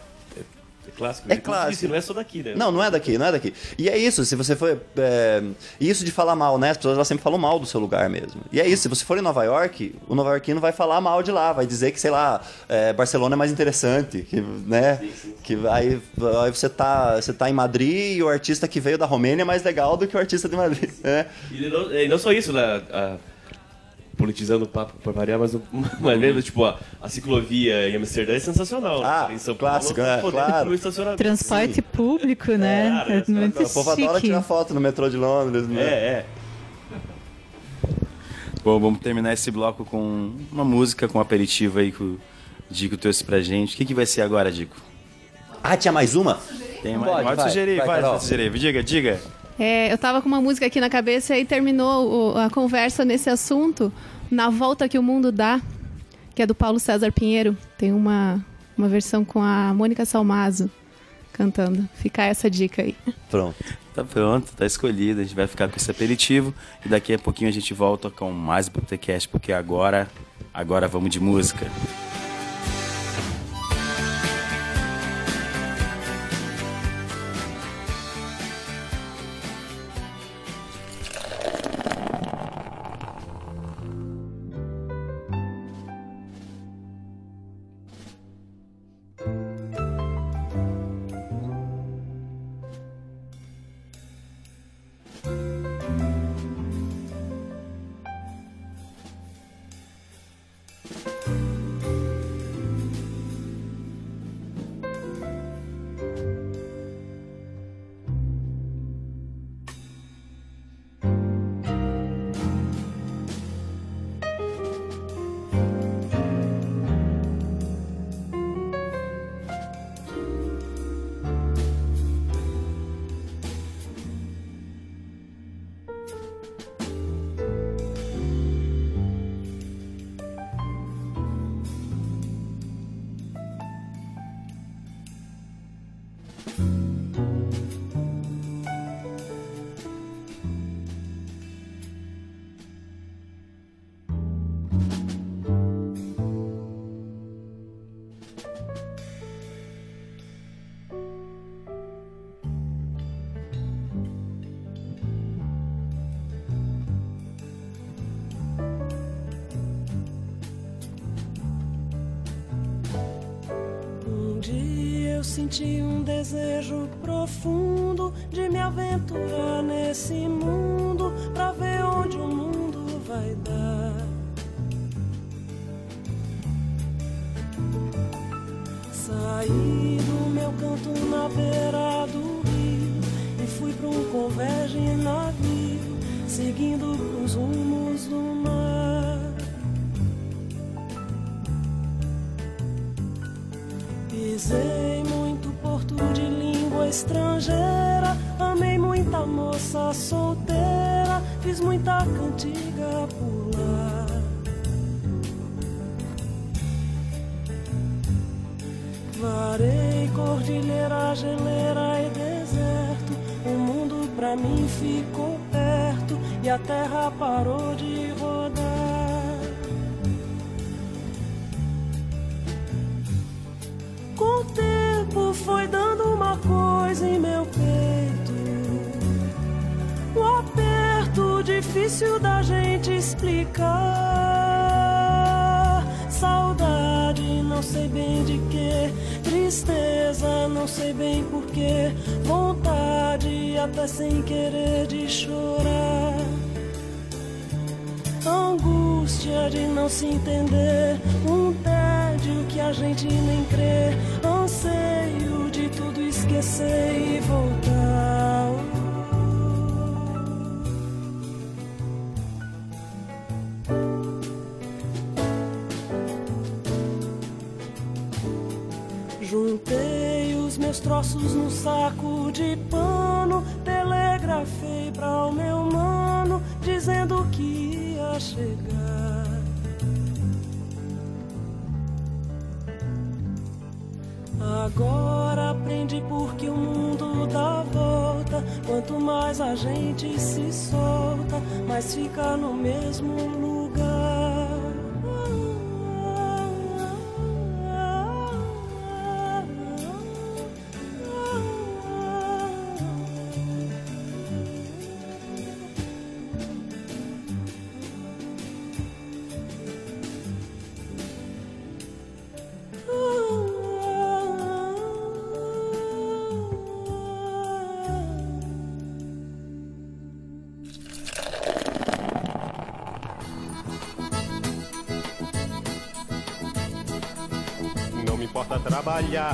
Speaker 4: clássico.
Speaker 5: É
Speaker 4: como
Speaker 5: clássico.
Speaker 4: disse, não é só daqui, né?
Speaker 5: Não, não é daqui, não é daqui. E é isso, se você for. É, isso de falar mal, né? As pessoas sempre falam mal do seu lugar mesmo. E é isso, se você for em Nova York, o nova iorquino vai falar mal de lá, vai dizer que, sei lá, é, Barcelona é mais interessante, que, né? Que aí, aí você, tá, você tá em Madrid e o artista que veio da Romênia é mais legal do que o artista de Madrid. Né?
Speaker 4: E não, e não só isso, né? a- politizando o papo para variar, mas, mas mesmo, tipo, a, a ciclovia em Amsterdã é sensacional. né?
Speaker 5: Ah,
Speaker 4: em São
Speaker 5: clássico,
Speaker 4: Paulo,
Speaker 5: é,
Speaker 4: tá podendo
Speaker 5: claro.
Speaker 3: Transporte público, né?
Speaker 4: Cara,
Speaker 3: É, muito
Speaker 5: O povo adora tirar foto no metrô de Londres, né?
Speaker 4: É, é.
Speaker 1: Bom, vamos terminar esse bloco com uma música, com um aperitivo aí que o Dico trouxe pra gente. O que, que vai ser agora, Dico?
Speaker 5: Ah, tinha mais uma?
Speaker 1: Tem
Speaker 5: Pode,
Speaker 1: mais? Pode
Speaker 5: vai,
Speaker 1: sugerir,
Speaker 5: vai,
Speaker 1: vai, pode sugerir. Diga, diga.
Speaker 6: É, eu tava com uma música aqui na cabeça e terminou o- a conversa nesse assunto, Na Volta que o Mundo Dá, que é do Paulo César Pinheiro. Tem uma, uma versão com a Mônica Salmazo cantando. Fica essa dica aí.
Speaker 5: Pronto.
Speaker 1: Tá pronto, tá escolhido. A gente vai ficar com esse aperitivo e daqui a pouquinho a gente volta com mais Botecast, porque agora, agora vamos de música.
Speaker 9: Pros rumos do mar. Pisei muito porto de língua estrangeira, amei muita moça solteira, fiz muita cantiga por lá. Varei cordilheira, geleira e deserto. O mundo pra mim ficou e a terra parou de rodar. Com o tempo foi dando uma coisa em meu peito. Um aperto difícil da gente explicar. Saudade, não sei bem de que. Tristeza, não sei bem porquê. Vontade, até sem querer de chorar. Angústia de não se entender. Um tédio que a gente nem crê. Anseio de tudo esquecer e voltar. Juntei os meus troços num saco de pano, telegrafei pra o meu mano, dizendo que chegar. Agora aprendi porque o mundo dá volta. Quanto mais a gente se solta, mais fica no mesmo lugar.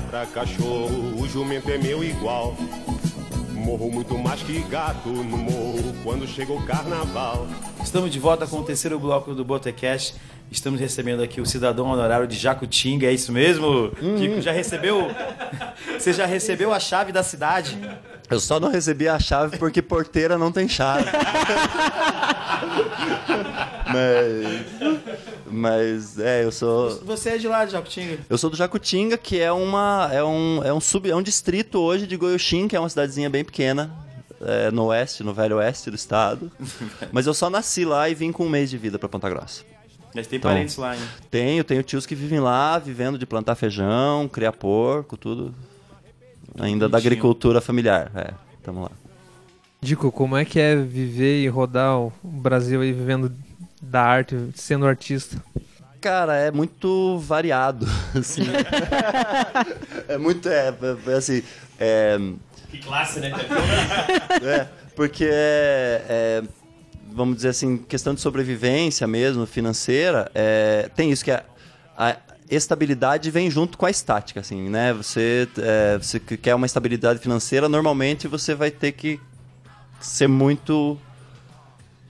Speaker 10: Pra cachorro, o jumento é meu igual. Morro muito mais que gato no morro quando chega o carnaval.
Speaker 1: Estamos de volta com o terceiro bloco do Botecast. Estamos recebendo aqui o cidadão honorário de Jacutinga, é isso mesmo? Kiko, já recebeu? Você já recebeu a chave da cidade?
Speaker 5: Eu só não recebi a chave porque porteira não tem chave. mas, mas é, eu sou
Speaker 1: Você é de lá de Jacutinga?
Speaker 5: eu sou do Jacutinga, que é uma é um é um sub é um distrito hoje de Goiuxim, que é uma cidadezinha bem pequena. é, no oeste, no velho oeste do estado. Mas eu só nasci lá e vim com um mês de vida pra Ponta Grossa.
Speaker 1: Mas tem
Speaker 5: Então,
Speaker 1: parentes lá, hein?
Speaker 5: Tenho, tenho tios que vivem lá, vivendo de plantar feijão, criar porco, tudo. Ainda da
Speaker 1: bonitinho.
Speaker 5: agricultura familiar. É, tamo lá.
Speaker 2: Dico, como é que é viver e rodar o Brasil aí vivendo da arte, sendo artista?
Speaker 5: Cara, é muito variado, assim. é muito, é, é, assim, é,
Speaker 4: Que classe, né?
Speaker 5: é, porque é, é, vamos dizer assim, questão de sobrevivência mesmo, financeira, é, tem isso que é, a estabilidade vem junto com a estática, assim, né? Você, é, você que quer uma estabilidade financeira, normalmente você vai ter que ser muito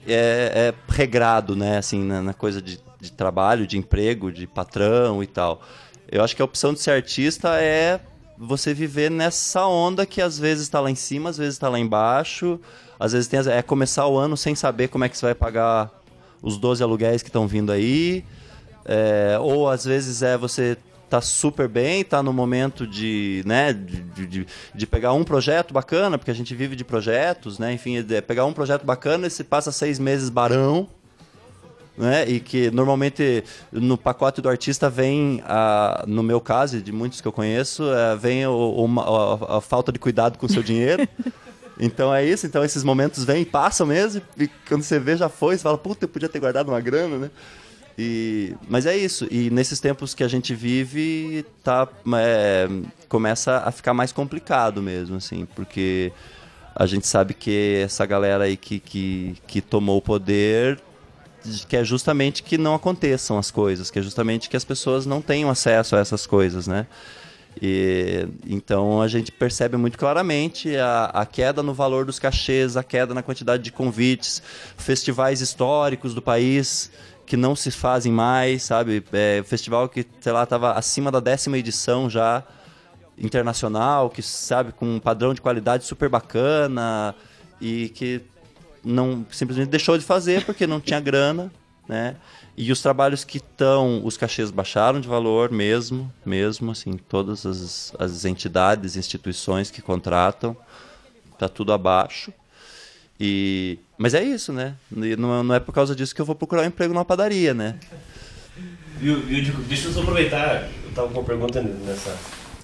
Speaker 5: é, é, regrado, né? Assim, na, na coisa de, de trabalho, de emprego, de patrão e tal. Eu acho que a opção de ser artista é você viver nessa onda que às vezes está lá em cima, às vezes está lá embaixo. Às vezes tem, é começar o ano sem saber como é que você vai pagar os 12 aluguéis que estão vindo aí. É, ou às vezes é você tá super bem, tá no momento de, né, de, de- de, pegar um projeto bacana, porque a gente vive de projetos, né? Enfim, é pegar um projeto bacana e você passa seis meses barão, né? E que normalmente no pacote do artista vem, a, no meu caso e de muitos que eu conheço, é, vem o- o- a, a falta de cuidado com o seu dinheiro. Então é isso, então esses momentos vêm e passam mesmo, e quando você vê já foi, você fala, puta, eu podia ter guardado uma grana, né? E, mas é isso. E nesses tempos que a gente vive, tá, é, começa a ficar mais complicado mesmo, assim, porque a gente sabe que essa galera aí que, que, que tomou o poder quer justamente que não aconteçam as coisas, que é justamente que as pessoas não tenham acesso a essas coisas, né? E, então a gente percebe muito claramente a, a, queda no valor dos cachês, a queda na quantidade de convites, festivais históricos do país que não se fazem mais, sabe? É, festival que, sei lá, estava acima da décima edição já internacional, que sabe com um padrão de qualidade super bacana e que não simplesmente deixou de fazer porque não tinha grana, né? E os trabalhos que estão, os cachês baixaram de valor mesmo, mesmo assim, todas as, as entidades, instituições que contratam, tá tudo abaixo. E, mas é isso, né? E não, não é por causa disso que eu vou procurar um emprego numa padaria, né?
Speaker 4: Viu, viu, deixa eu só aproveitar, eu tava com uma pergunta nessa,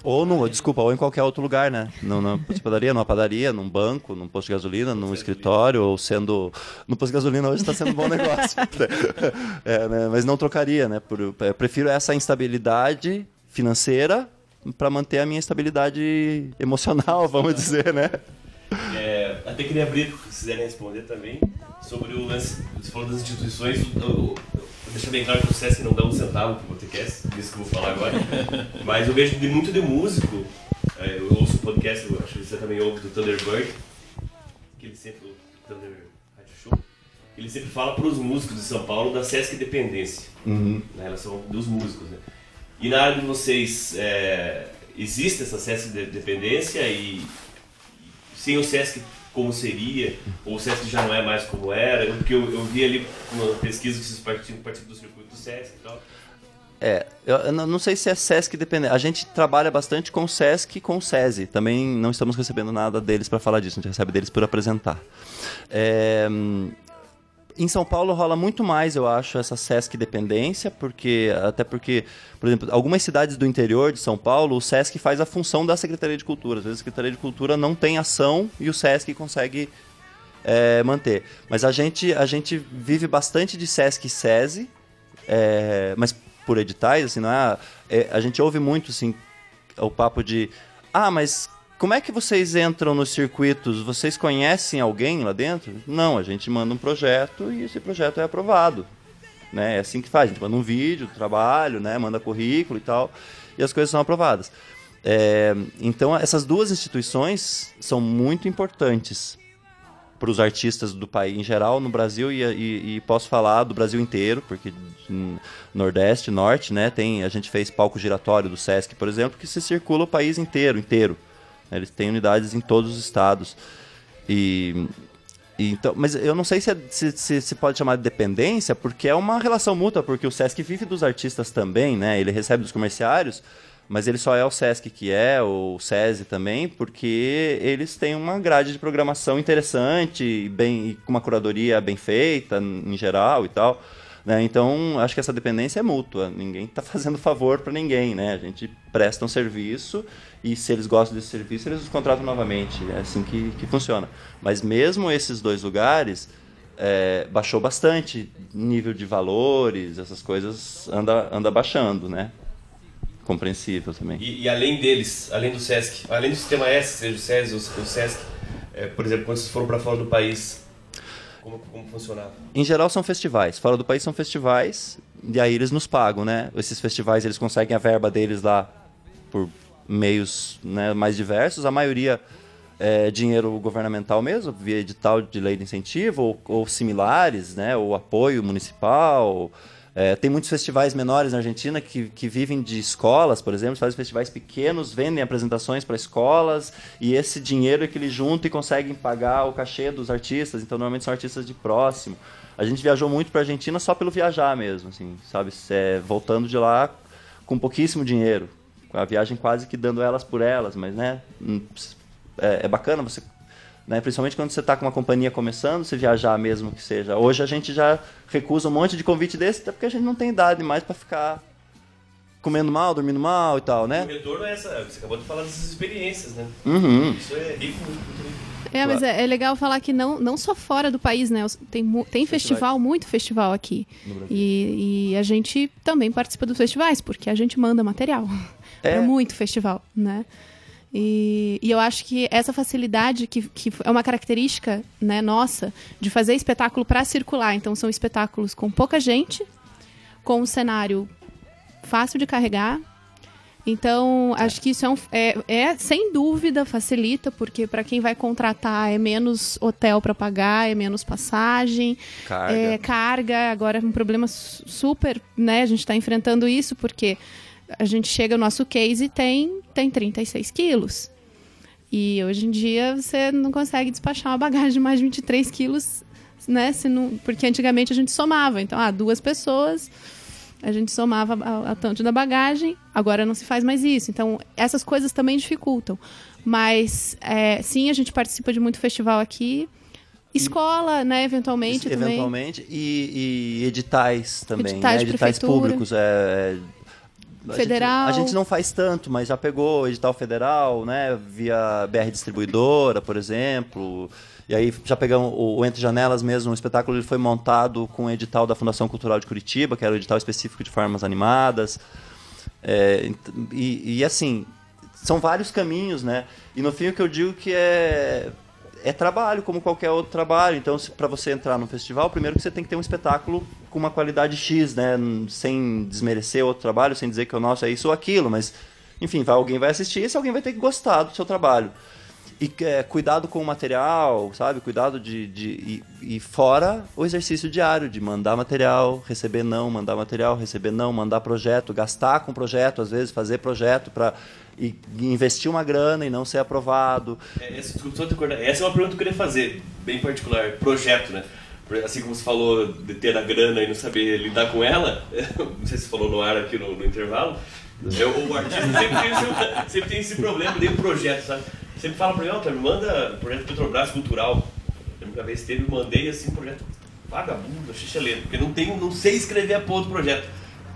Speaker 5: ou no, desculpa, ou em qualquer outro lugar, né? Numa padaria, numa padaria, num banco, num posto de gasolina, num escritório, ou sendo. No posto de gasolina hoje está sendo um bom negócio. é, né? Mas não trocaria, né? Por, eu prefiro essa instabilidade financeira para manter a minha estabilidade emocional, vamos dizer, né?
Speaker 4: É, até queria abrir, se quiserem responder também, sobre o lance, você falou das instituições, o, deixar bem claro que o Sesc não dá um centavo pro Botecast, isso que eu vou falar agora. Mas eu vejo de muito de músico, é, eu ouço o podcast, eu acho que você também ouve do Thunderbird, que ele sempre, o Thunder Radio Show, ele sempre fala para os músicos de São Paulo da Sesc Dependência,
Speaker 5: uhum.
Speaker 4: na relação dos músicos, né? E na área de vocês, é, existe essa Sesc Dependência e sem o Sesc como seria, ou o SESC já não é mais como era, porque eu, eu vi ali uma pesquisa que vocês participam, do circuito do SESC e tal.
Speaker 5: É, eu não sei se é SESC dependente. A gente trabalha bastante com SESC e com SESI. Também não estamos recebendo nada deles para falar disso, a gente recebe deles por apresentar. É, em São Paulo rola muito mais, eu acho, essa Sesc dependência, porque até porque, por exemplo, algumas cidades do interior de São Paulo, o Sesc faz a função da Secretaria de Cultura. Às vezes a Secretaria de Cultura não tem ação e o Sesc consegue é, manter. Mas a gente, a gente vive bastante de Sesc e SESI, é, mas por editais, assim, não é, é? A gente ouve muito, assim, o papo de ah, mas como é que vocês entram nos circuitos? Vocês conhecem alguém lá dentro? Não, a gente manda um projeto e esse projeto é aprovado. Né? É assim que faz, a gente manda um vídeo do trabalho, né? manda currículo e tal, e as coisas são aprovadas. É, então, essas duas instituições são muito importantes para os artistas do país em geral, no Brasil, e, e, e, posso falar do Brasil inteiro, porque Nordeste, Norte, né, tem, a gente fez palco giratório do Sesc, por exemplo, que se circula o país inteiro, inteiro. Eles têm unidades em todos os estados. E, e então, mas eu não sei se, é, se, se, se, pode chamar de dependência, porque é uma relação mútua, porque o Sesc vive dos artistas também, né? Ele recebe dos comerciários, mas ele só é o Sesc que é, o SESI também, porque eles têm uma grade de programação interessante, bem, com uma curadoria bem feita, em geral e tal. Né? Então, acho que essa dependência é mútua. Ninguém está fazendo favor para ninguém. Né? A gente presta um serviço e se eles gostam desse serviço, eles os contratam novamente. É assim que, que funciona. Mas mesmo esses dois lugares, é, baixou bastante nível de valores, essas coisas anda, anda baixando, né? Compreensível também.
Speaker 4: E, e além deles, além do SESC, além do sistema S, seja o SESC ou o SESC, é, por exemplo, quando vocês foram para fora do país, como, como funcionava?
Speaker 5: Em geral são festivais. Fora do país são festivais e aí eles nos pagam, né? Esses festivais eles conseguem a verba deles lá por meios né, mais diversos. A maioria é dinheiro governamental mesmo, via edital de lei de incentivo ou, ou similares, né? Ou apoio municipal. É, tem muitos festivais menores na Argentina que, que vivem de escolas, por exemplo, fazem festivais pequenos, vendem apresentações para escolas e esse dinheiro é que eles juntam e conseguem pagar o cachê dos artistas. Então, normalmente são artistas de próximo. A gente viajou muito para a Argentina só pelo viajar mesmo, assim, sabe? É, voltando de lá com pouquíssimo dinheiro, a viagem quase que dando elas por elas, mas né, hum, é, é bacana você né? Principalmente quando você está com uma companhia começando, você viajar mesmo que seja. Hoje a gente já recusa um monte de convite desse, até porque a gente não tem idade mais para ficar comendo mal, dormindo mal e tal, né?
Speaker 4: O retorno é essa, você acabou de falar dessas experiências, né?
Speaker 5: Uhum.
Speaker 4: Isso é rico, muito rico.
Speaker 6: É, mas é, é legal falar que não, não só fora do país, né? Tem, tem festival, muito festival aqui. E, e a gente também participa dos festivais, porque a gente manda material
Speaker 5: É.
Speaker 6: para muito festival, né? E, e eu acho que essa facilidade, que, que é uma característica né, nossa, de fazer espetáculo para circular. Então, são espetáculos com pouca gente, com um cenário fácil de carregar. Então, acho que isso é, um, é, é, sem dúvida facilita, porque para quem vai contratar é menos hotel para pagar, é menos passagem,
Speaker 5: Carga.
Speaker 6: é carga. Agora é um problema su- super, né? A gente está enfrentando isso porque a gente chega no nosso case e tem, tem 36 quilos. E hoje em dia você não consegue despachar uma bagagem de mais de 23 quilos, né? Se não, porque antigamente a gente somava. Então, ah, duas pessoas, a gente somava a, a tanto da bagagem, agora não se faz mais isso. Então, essas coisas também dificultam. Mas, é, sim, a gente participa de muito festival aqui. Escola, né, eventualmente também.
Speaker 5: Eventualmente. E, e editais também.
Speaker 6: Editais
Speaker 5: né? editais públicos. É, a
Speaker 6: Federal.
Speaker 5: Gente, a gente não faz tanto, mas já pegou edital federal, né? Via BR Distribuidora, por exemplo. E aí já pegamos o, Entre Janelas mesmo, o espetáculo ele foi montado com o edital da Fundação Cultural de Curitiba, que era o edital específico de formas animadas. É, e, e, assim, são vários caminhos, né? E no fim o que eu digo que é é trabalho como qualquer outro trabalho. Então, para você entrar no festival, primeiro que você tem que ter um espetáculo com uma qualidade X, né? Sem desmerecer outro trabalho, sem dizer que o nosso é isso ou aquilo, mas enfim, vai, alguém vai assistir e alguém vai ter que gostar do seu trabalho. E é, cuidado com o material, sabe? Cuidado de. de e, e fora o exercício diário de mandar material, receber não, mandar material, receber não, mandar projeto, gastar com projeto, às vezes fazer projeto para e, investir uma grana e não ser aprovado.
Speaker 4: É, essa, essa é uma pergunta que eu queria fazer, bem particular. Projeto, né? Assim como você falou de ter a grana e não saber lidar com ela, não sei se você falou no ar aqui no, no intervalo, eu, o artista sempre tem, esse, sempre tem esse problema de projeto, sabe? Sempre fala pra mim, ó, me manda projeto Petrobras Cultural. A primeira vez teve, mandei assim, projeto vagabundo, xixelento, porque não, tenho, não sei escrever a porra do projeto.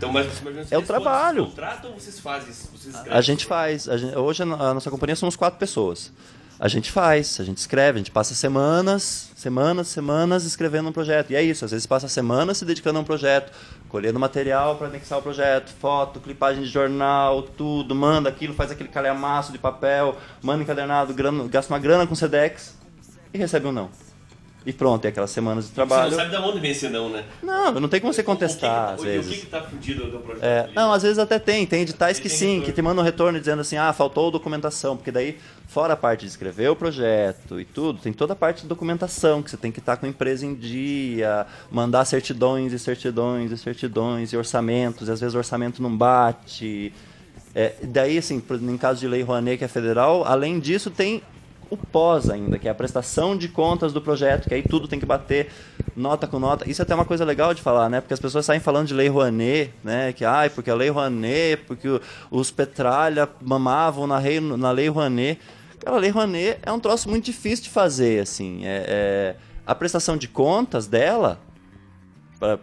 Speaker 4: Então, mas, mas
Speaker 5: É o trabalho.
Speaker 4: contratam ou vocês fazem isso? Vocês escrevem?
Speaker 5: A gente faz. a gente- hoje a nossa companhia somos quatro pessoas. A gente faz, a gente escreve, a gente passa semanas, semanas, semanas escrevendo um projeto. E é isso, às vezes passa semanas se dedicando a um projeto, colhendo material para anexar o projeto, foto, clipagem de jornal, tudo, manda aquilo, faz aquele calhamaço de papel, manda encadernado, grana, gasta uma grana com Sedex e recebe um não. E pronto, é aquelas semanas de
Speaker 4: Você
Speaker 5: trabalho.
Speaker 4: não sabe da onde vem esse não, né?
Speaker 5: Não, não tem como você contestar,
Speaker 4: o
Speaker 5: às
Speaker 4: que que, tá-
Speaker 5: vezes.
Speaker 4: O que, que tá fudido do projeto?
Speaker 5: É, não, às vezes até tem. Tem editais que
Speaker 4: Tem
Speaker 5: sim,
Speaker 4: retorno.
Speaker 5: que te mandam um retorno dizendo assim, ah, faltou documentação. Porque daí, fora a parte de escrever o projeto e tudo, tem toda a parte de documentação, que você tem que estar com a empresa em dia, mandar certidões e certidões e certidões e orçamentos, e às vezes o orçamento não bate. É, daí, assim, em caso de lei Rouanet, que é federal, além disso tem o pós ainda, que é a prestação de contas do projeto, que aí tudo tem que bater nota com nota. Isso é até uma coisa legal de falar, né? Porque as pessoas saem falando de lei Rouanet, né? Que, ai, porque a lei Rouanet, porque os Petralha mamavam na, rei, na lei Rouanet. Cara, a lei Rouanet é um troço muito difícil de fazer, assim. É, é- a prestação de contas dela,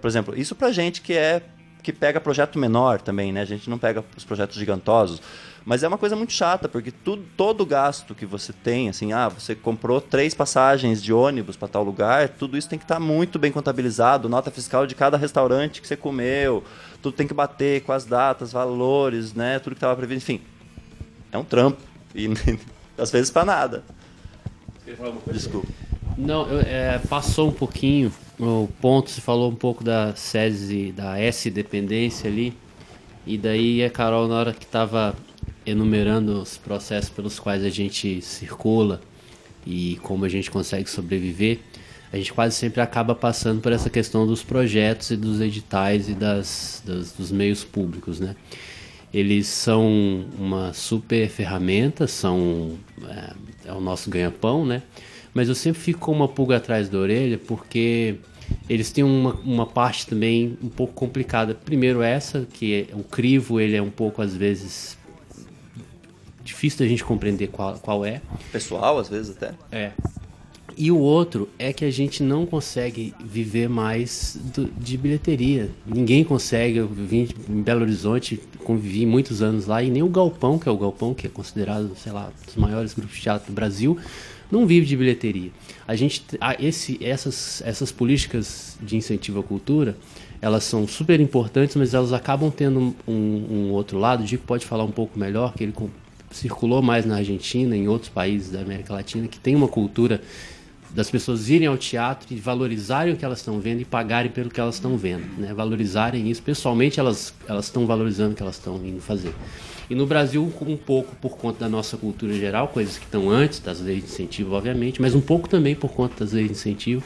Speaker 5: por exemplo, isso pra gente que é que pega projeto menor também, né? A gente não pega os projetos gigantosos. Mas é uma coisa muito chata, porque tudo, todo gasto que você tem, assim, ah, você comprou três passagens de ônibus para tal lugar, tudo isso tem que estar muito bem contabilizado, nota fiscal de cada restaurante que você comeu, tudo tem que bater com as datas, valores, né? Tudo que estava previsto, enfim. É um trampo. E às vezes para nada.
Speaker 4: Queria falar alguma coisa?
Speaker 5: Desculpa.
Speaker 11: Não, eu- é, passou um pouquinho o ponto, você falou um pouco da SESI, da S-dependência ali, e daí a Carol, na hora que estava enumerando os processos pelos quais a gente circula e como a gente consegue sobreviver, a gente quase sempre acaba passando por essa questão dos projetos e dos editais e das, das- dos meios públicos, né? Eles são uma super ferramenta, são é, é o nosso ganha-pão, né? Mas eu sempre fico com uma pulga atrás da orelha porque eles têm uma, uma parte também um pouco complicada. Primeiro essa, que é, o crivo ele é um pouco às vezes difícil da gente compreender qual, qual é.
Speaker 5: Pessoal, às vezes até.
Speaker 11: É. E o outro é que a gente não consegue viver mais do- de bilheteria. Ninguém consegue. Eu vim em Belo Horizonte, convivi muitos anos lá, e nem o Galpão, que é o Galpão, que é considerado, sei lá, um dos maiores grupos de teatro do Brasil, não vive de bilheteria. A gente, a, esse, essas, essas políticas de incentivo à cultura, elas são super importantes, mas elas acabam tendo um, um outro lado. O Dico pode falar um pouco melhor, que ele circulou mais na Argentina, em outros países da América Latina, que tem uma cultura das pessoas irem ao teatro e valorizarem o que elas estão vendo e pagarem pelo que elas estão vendo, né? Valorizarem isso. Pessoalmente, elas elas estão valorizando o que elas estão indo fazer. E no Brasil, um pouco por conta da nossa cultura geral, coisas que estão antes das leis de incentivo, obviamente, mas um pouco também por conta das leis de incentivo,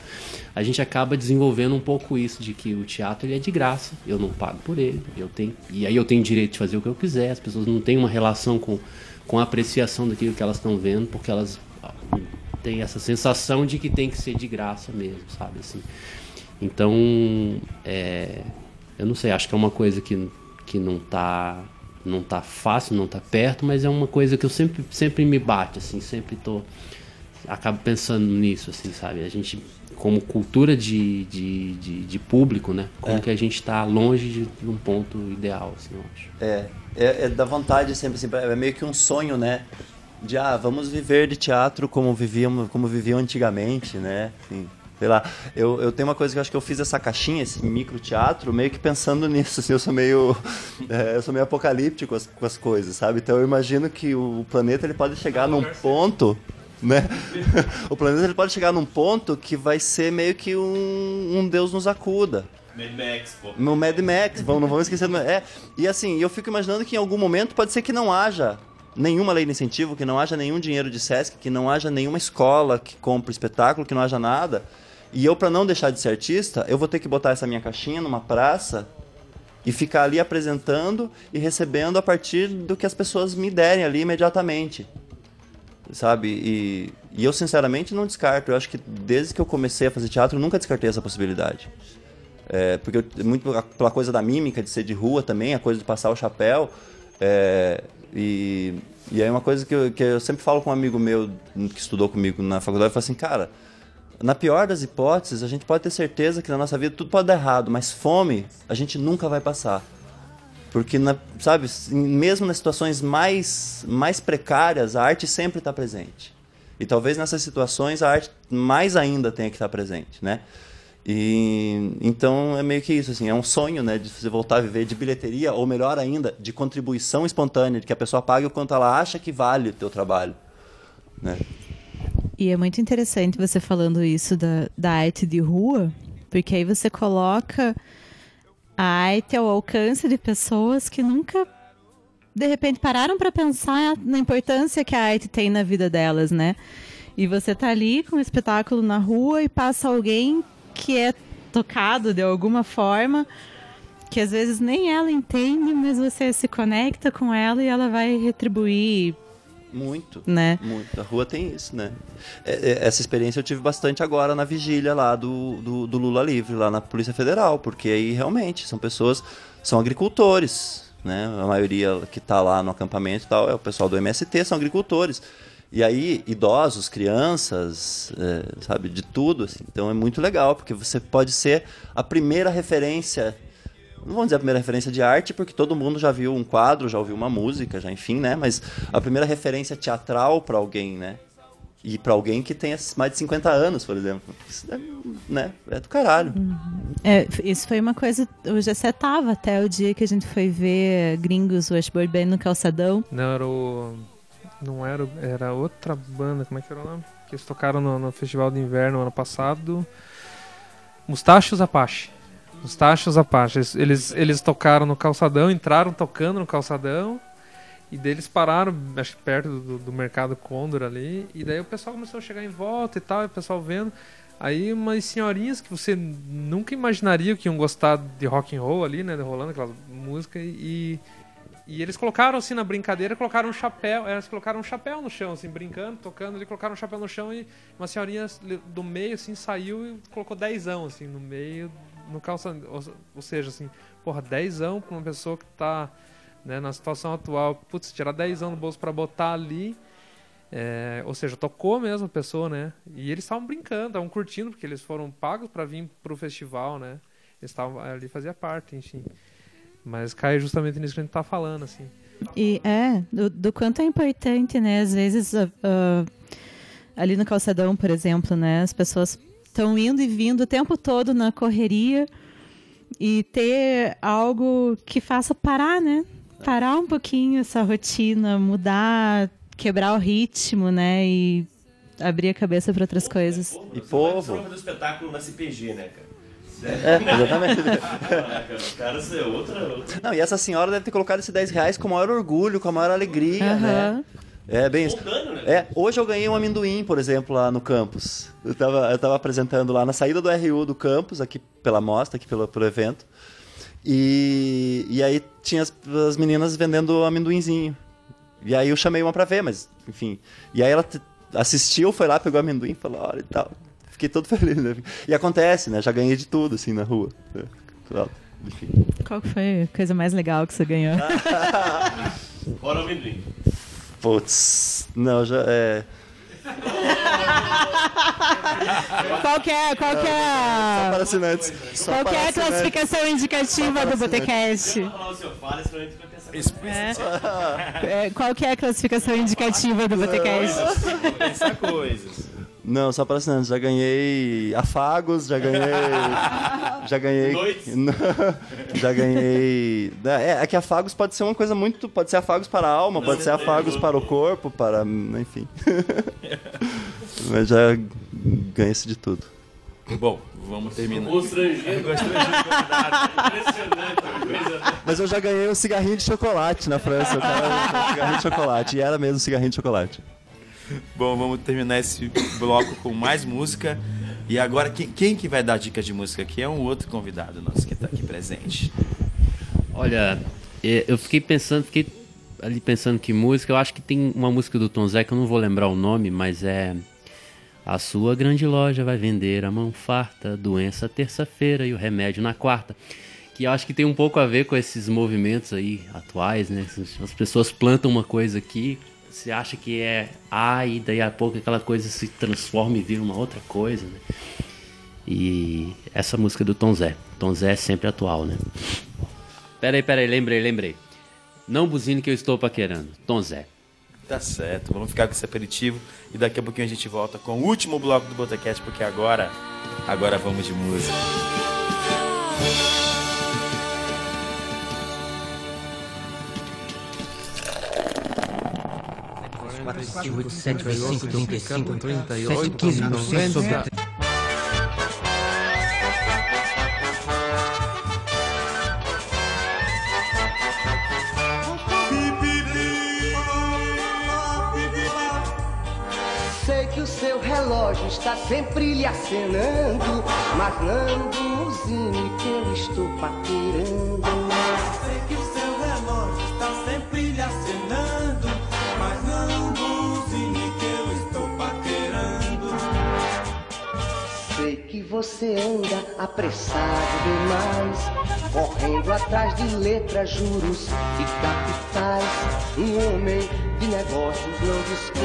Speaker 11: a gente acaba desenvolvendo um pouco isso de que o teatro ele é de graça, eu não pago por ele, eu tenho e aí eu tenho direito de fazer o que eu quiser. As pessoas não têm uma relação com com a apreciação daquilo que elas estão vendo, porque elas ah, têm essa sensação de que tem que ser de graça mesmo, sabe assim. Então, é, eu não sei, acho que é uma coisa que, que não tá não tá fácil, não tá perto, mas é uma coisa que eu sempre sempre me bate assim, sempre tô acabo pensando nisso assim, sabe? A gente como cultura de, de, de, de público, né? Como
Speaker 5: É.
Speaker 11: que a gente está longe de, de um ponto ideal, assim, eu acho.
Speaker 5: É, é, é da vontade sempre, assim, é meio que um sonho, né? De, ah, vamos viver de teatro como vivíamos, como viviam antigamente, né? Assim, sei lá, eu, eu tenho uma coisa que eu acho que eu fiz essa caixinha, esse micro teatro, meio que pensando nisso, assim, eu sou meio, é, eu sou meio apocalíptico com as, com as coisas, sabe? Então eu imagino que o planeta ele pode chegar num ponto, né? o planeta ele pode chegar num ponto que vai ser meio que um, um Deus nos acuda,
Speaker 4: Mad Max, pô.
Speaker 5: no Mad Max, não vamos esquecer do É, e assim, eu fico imaginando que em algum momento pode ser que não haja nenhuma lei de incentivo, que não haja nenhum dinheiro de SESC, que não haja nenhuma escola que compre espetáculo, que não haja nada. E eu, para não deixar de ser artista, eu vou ter que botar essa minha caixinha numa praça e ficar ali apresentando e recebendo a partir do que as pessoas me derem ali imediatamente. Sabe? E, e eu, sinceramente, não descarto. Eu acho que desde que eu comecei a fazer teatro, eu nunca descartei essa possibilidade. É, porque eu- muito pela- coisa da mímica, de ser de rua também, a coisa de passar o chapéu. é, e, e aí uma coisa que eu, que eu sempre falo com um amigo meu que estudou comigo na faculdade, eu falo assim, cara, na pior das hipóteses, a gente pode ter certeza que na nossa vida tudo pode dar errado, mas fome a gente nunca vai passar. Porque, na- sabe, mesmo nas situações mais, mais precárias, a arte sempre está presente. E talvez nessas situações a arte mais ainda tenha que estar presente, né? E então é meio que isso, assim, é um sonho, né, de você voltar a viver de bilheteria, ou melhor ainda, de contribuição espontânea, de que a pessoa pague o quanto ela acha que vale o teu trabalho, né?
Speaker 3: E é muito interessante você falando isso da, da arte de rua, porque aí você coloca a arte ao alcance de pessoas que nunca, de repente, pararam para pensar na importância que a arte tem na vida delas, né? E você tá ali com um espetáculo na rua e passa alguém que é tocado de alguma forma, que às vezes nem ela entende, mas você se conecta com ela e ela vai retribuir
Speaker 5: Muito.
Speaker 3: Né?
Speaker 5: Muito. A rua tem isso, né? É, é, Essa experiência eu tive bastante agora na vigília lá do, do, do Lula Livre, lá na Polícia Federal, porque aí realmente são pessoas, são agricultores, né? A maioria que está lá no acampamento e tal é o pessoal do MST, são agricultores. E aí, idosos, crianças, é, sabe, de tudo, assim. Então é muito legal, porque você pode ser a primeira referência não vamos dizer a primeira referência de arte, porque todo mundo já viu um quadro, já ouviu uma música, já enfim, né? Mas a primeira referência teatral para alguém, né? E para alguém que tenha mais de 50 anos, por exemplo. Isso é, né? é do caralho.
Speaker 3: É, isso foi uma coisa. O Gessé tava até o dia que a gente foi ver Gringos Washboard Band no calçadão.
Speaker 2: Não, era o. Não era. Era outra banda, como é que era o nome? Que eles tocaram no, no Festival de Inverno ano passado. Mustachos Apache. Mustachos Apache. Eles, eles, eles tocaram no calçadão, entraram tocando no calçadão. E daí eles pararam, acho que perto do, do mercado Condor ali. E daí o pessoal começou a chegar em volta e tal, e o pessoal vendo. Aí umas senhorinhas que você nunca imaginaria que iam gostar de rock and roll ali, né? Rolando aquela música. E, e eles colocaram assim na brincadeira, colocaram um chapéu. Elas colocaram um chapéu no chão, assim, brincando, tocando ali, colocaram um chapéu no chão e uma senhorinha do meio, assim, saiu e colocou dezão, assim, no meio, no calça. Ou, seja, assim, porra, dezão pra uma pessoa que tá né, na situação atual, putz, tirar 10 anos do bolso pra botar ali. é, ou seja, tocou mesmo a pessoa, né? E eles estavam brincando, estavam curtindo, porque eles foram pagos pra vir pro festival, né? Eles estavam ali, fazia parte, enfim. Mas cai justamente nisso que a gente tá falando, assim.
Speaker 3: E é, do, do quanto é importante, né? Às vezes a, a- ali no calçadão, por exemplo, né? As pessoas estão indo e vindo o tempo todo na correria e ter algo que faça parar, né? Parar um pouquinho essa rotina, mudar, quebrar o ritmo, né? E abrir a cabeça para outras coisas.
Speaker 5: E povo.
Speaker 4: Forma do espetáculo na CPG, né, cara?
Speaker 5: É, exatamente.
Speaker 4: Caraca, os caras é outra, outra.
Speaker 5: Não, e essa senhora deve ter colocado esses 10 reais com o maior orgulho, com a maior alegria,
Speaker 3: Aham.
Speaker 5: né? É bem isso.
Speaker 4: Espontâneo, né?
Speaker 5: É, hoje eu ganhei um amendoim, por exemplo, lá no campus. Eu tava, eu tava apresentando lá na saída do RU do campus, aqui pela mostra, aqui pelo, pelo evento. E, e aí tinha as, as meninas vendendo amendoinzinho. E aí eu chamei uma pra ver, mas enfim. E aí ela assistiu, foi lá, pegou o amendoim e falou, olha e tal. Fiquei todo feliz, né? E acontece, né? Já ganhei de tudo, assim, na rua. né? Enfim.
Speaker 3: Qual que foi a coisa mais legal que você ganhou?
Speaker 4: Fora o amendoim.
Speaker 5: Putz, não, já é.
Speaker 3: qual que é, qual que é,
Speaker 5: Só
Speaker 3: a-
Speaker 5: para assinantes. Só
Speaker 3: qual que
Speaker 5: para
Speaker 3: é
Speaker 5: assinantes.
Speaker 3: classificação indicativa do Botecast?
Speaker 4: Pensar.
Speaker 3: É, qual que é a classificação indicativa do Botecast?
Speaker 1: Pensar coisas.
Speaker 5: Não, só para assinantes. Já ganhei afagos, já ganhei. já ganhei. Já ganhei. É, é que afagos pode ser uma coisa muito. Pode ser afagos para a alma, pode ser afagos para o corpo, para. Enfim. Mas já ganhei-se de tudo.
Speaker 1: Bom, vamos terminar.
Speaker 4: Constrangendo. Impressionante a coisa.
Speaker 5: Mas eu já ganhei um cigarrinho de chocolate na França. Eu tava um cigarrinho de chocolate. E era mesmo cigarrinho de chocolate.
Speaker 1: Bom, vamos terminar esse bloco com mais música. E agora, quem, quem que vai dar dicas de música aqui é um outro convidado nosso que está aqui presente.
Speaker 11: Olha, é, eu fiquei pensando, fiquei ali pensando que música, eu acho que tem uma música do Tom Zé que eu não vou lembrar o nome, mas é A sua grande loja vai vender a mão farta, doença terça-feira e o remédio na quarta. Que eu acho que tem um pouco a ver com esses movimentos aí atuais, né? As pessoas plantam uma coisa aqui, você acha que é A e daí a pouco aquela coisa se transforma e vira uma outra coisa, né? E essa música é do Tom Zé. Tom Zé é sempre atual, né? Peraí, peraí, lembrei, lembrei. Não buzine que eu estou paquerando. Tom Zé.
Speaker 1: Tá certo, vamos ficar com esse aperitivo e daqui a pouquinho a gente volta com o último bloco do Botecast, porque agora, agora vamos de música.
Speaker 12: Sei que o seu relógio está sempre lhe acenando, mas não buzine que eu estou paquerando.
Speaker 7: Sei que o
Speaker 12: você anda apressado demais, correndo atrás de letras, juros e capitais. Um homem de negócios não descansa.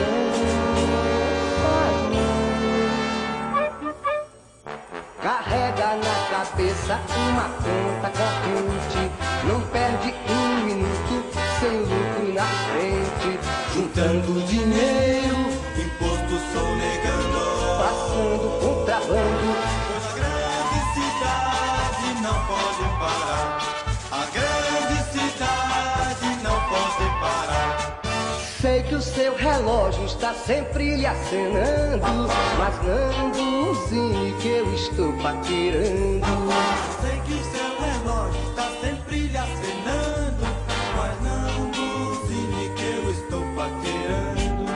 Speaker 12: Carrega na cabeça uma conta corrente, não perde um minuto sem lucro na frente,
Speaker 7: Juntando dinheiro, imposto sonegando.
Speaker 12: passando contrabando. Seu relógio está sempre lhe acenando, mas não buzine que eu estou paquerando.
Speaker 7: Sei que o seu relógio está sempre lhe acenando, mas não buzine que eu estou paquerando.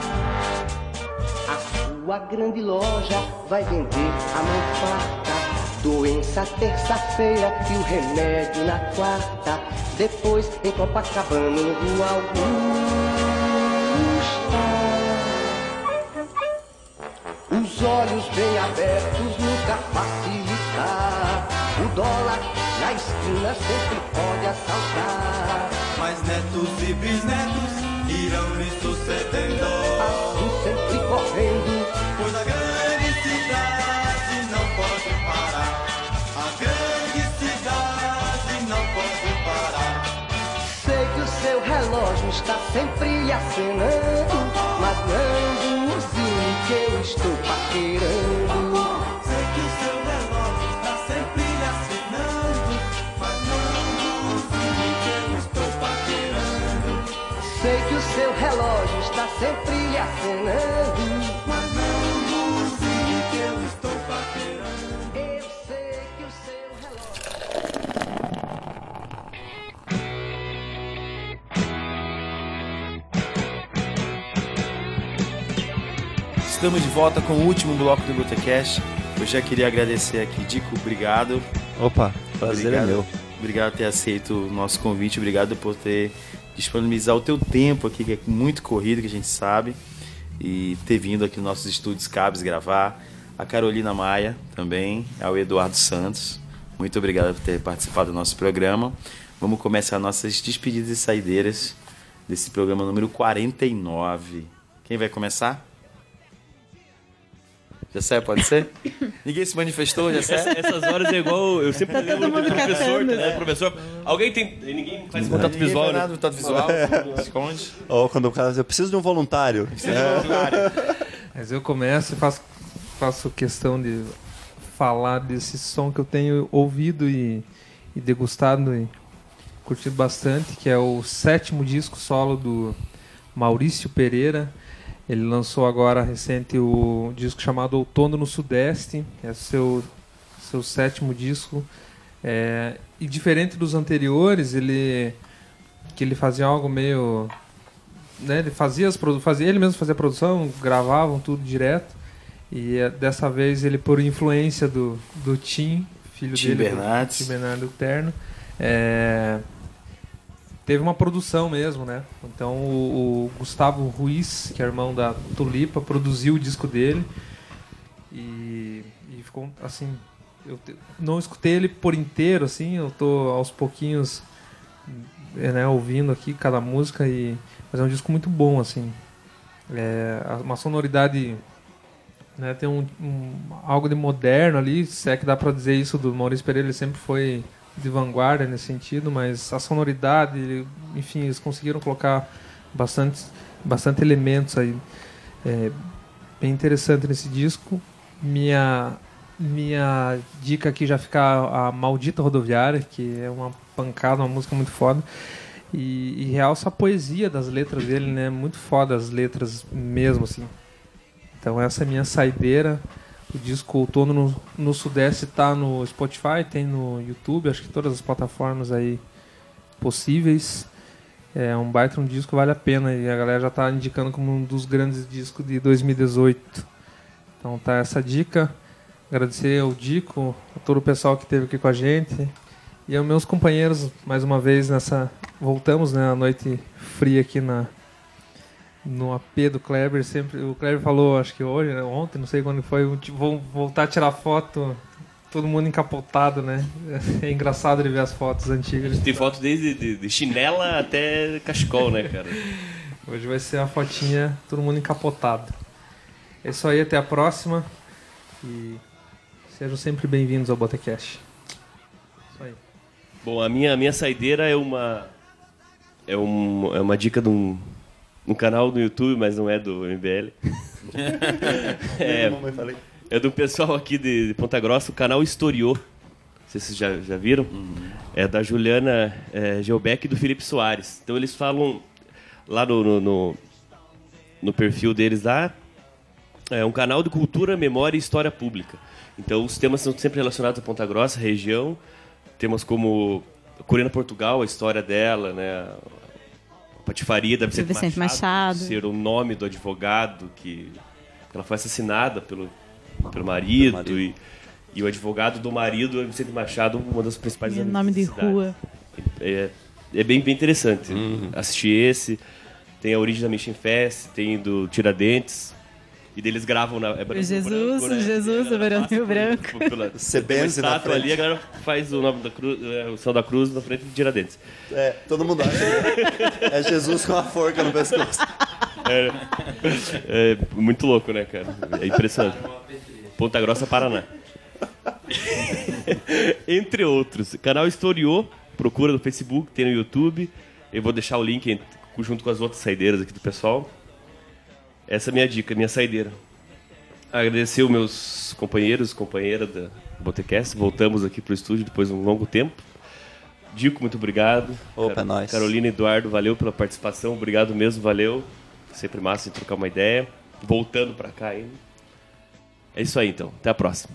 Speaker 12: A sua grande loja vai vender a mão farta, doença terça-feira e o remédio na quarta. Depois em Copacabana, no Rua Augusta. Os olhos bem abertos nunca facilitar. O dólar na esquina sempre pode assaltar.
Speaker 7: Mas netos e bisnetos irão lhe sucedendo.
Speaker 12: Assim sempre correndo.
Speaker 7: Pois a grande cidade não pode parar. A grande cidade não pode parar.
Speaker 12: Sei que o seu relógio está sempre acenando, mas não que eu estou paquerando.
Speaker 7: Sei que o seu relógio está sempre acenando, mas não que eu estou paquerando.
Speaker 12: Sei que o seu relógio está sempre lhe
Speaker 1: Estamos de volta com o último bloco do Lutacast. Eu já queria agradecer aqui, Dico, obrigado.
Speaker 5: Opa, prazer
Speaker 1: obrigado,
Speaker 5: é meu.
Speaker 1: Obrigado por ter aceito o nosso convite, obrigado por ter disponibilizado o teu tempo aqui, que é muito corrido, que a gente sabe, e ter vindo aqui nos nossos estúdios Cabos gravar. A Carolina Maia também, ao Eduardo Santos. Muito obrigado por ter participado do nosso programa. Vamos começar nossas despedidas e saideiras desse programa número 49. Quem vai começar? Jessé, pode ser? Ninguém se manifestou, Jessé?
Speaker 4: Essa- essas horas é igual. Eu sempre
Speaker 1: Tá todo
Speaker 4: do
Speaker 1: mundo
Speaker 4: professor,
Speaker 1: catando.
Speaker 4: né? Professor, alguém tem. Ninguém faz contato
Speaker 1: Ninguém
Speaker 4: visual.
Speaker 1: faz
Speaker 4: né?
Speaker 1: nada, contato visual. Esconde.
Speaker 5: Ou quando o cara diz, eu preciso de um voluntário. É.
Speaker 2: Mas eu começo e faço, faço questão de falar desse som que eu tenho ouvido e, e degustado e curtido bastante, que é o sétimo disco solo do Maurício Pereira. Ele lançou agora recente o disco chamado Outono no Sudeste, é seu, seu sétimo disco. É, e diferente dos anteriores, ele que ele fazia algo meio né, ele fazia as fazia ele mesmo fazia a produção, gravavam tudo direto. E eh, dessa vez ele por influência do do Tim, filho
Speaker 1: Tim
Speaker 2: dele,
Speaker 1: Bernardes.
Speaker 2: Tim Bernardo Terno, é, teve uma produção mesmo, né? Então o, o Gustavo Ruiz, que é irmão da Tulipa, produziu o disco dele e, e ficou assim. Eu te- não escutei ele por inteiro, assim. Eu tô aos pouquinhos é, né, ouvindo aqui cada música e mas é um disco muito bom, assim. É uma sonoridade né, tem um, um- algo de moderno ali, se é que dá pra dizer isso do Maurício Pereira, ele sempre foi de vanguarda nesse sentido, mas a sonoridade, enfim, eles conseguiram colocar bastante, bastante elementos aí é, bem interessante nesse disco. Minha minha dica aqui já fica a Maldita Rodoviária, que é uma pancada, uma música muito foda. E, e realça a poesia das letras dele, né? Muito foda as letras mesmo, assim. Então essa é a minha saideira. O disco Outono no, no Sudeste tá no Spotify, tem no YouTube, acho que todas as plataformas aí possíveis. É um baita um disco, vale a pena. E a galera já tá indicando como um dos grandes discos de 2018. Então tá essa dica. Agradecer ao Dico, a todo o pessoal que esteve aqui com a gente. E aos meus companheiros, mais uma vez, nessa. Voltamos, né? A noite fria aqui na, no AP do Kleber. Sempre, o Kleber falou, acho que hoje, né, ontem, não sei quando foi, tipo, vão voltar a tirar foto, todo mundo encapotado, né? É engraçado de ver as fotos antigas.
Speaker 4: Tem foto desde de, de chinela até cachecol, né, cara?
Speaker 2: Hoje vai ser uma fotinha, todo mundo encapotado. É isso aí, até a próxima. E sejam sempre bem-vindos ao Botecast. Isso aí.
Speaker 4: Bom, a minha, a minha saideira é uma. É, um, é uma dica de um, um canal do YouTube, mas não é do MBL. é, é do pessoal aqui de, de Ponta Grossa, o canal Historiou. Não sei se vocês já, já viram. É da Juliana é, Gelbeck e do Felipe Soares. Então eles falam lá no, no, no, no perfil deles lá. É um canal de cultura, memória e história pública. Então os temas são sempre relacionados a Ponta Grossa, região. Temas como Corina Portugal, a história dela, né? Patifaria da Vicente,
Speaker 3: Vicente
Speaker 4: Machado,
Speaker 3: Machado.
Speaker 4: ser o nome do advogado que ela foi assassinada pelo, pelo marido, E, e o advogado do marido é Vicente Machado, uma das principais
Speaker 3: E nome de rua.
Speaker 4: É, é bem, bem interessante assistir esse. Tem a origem da Mission Fest, tem do Tiradentes. E deles gravam na. É branco,
Speaker 3: Jesus,
Speaker 4: branco, né?
Speaker 3: Jesus, o Verão Rio Branco.
Speaker 5: Você
Speaker 4: tem uma
Speaker 5: benze na
Speaker 4: estátua
Speaker 5: frente.
Speaker 4: ali, a galera faz o nome da cruz, é, o céu da cruz na frente de Tiradentes.
Speaker 5: É, todo mundo acha. que É Jesus com a forca no pescoço.
Speaker 4: É, é muito louco, né, cara? É impressionante. Ponta Grossa, Paraná. Entre outros. Canal Historiou, procura no Facebook, tem no YouTube. Eu vou deixar o link junto com as outras saideiras aqui do pessoal. Essa é a minha dica, minha saideira. Agradecer os meus companheiros, companheira da Botecast. Voltamos aqui pro estúdio depois de um longo tempo. Dico, muito obrigado.
Speaker 5: Opa,
Speaker 4: Car-
Speaker 5: é nóis.
Speaker 4: Carolina e Eduardo, valeu pela participação. Obrigado mesmo, valeu. Sempre massa de trocar uma ideia. Voltando pra cá ainda. É isso aí, então. Até a próxima.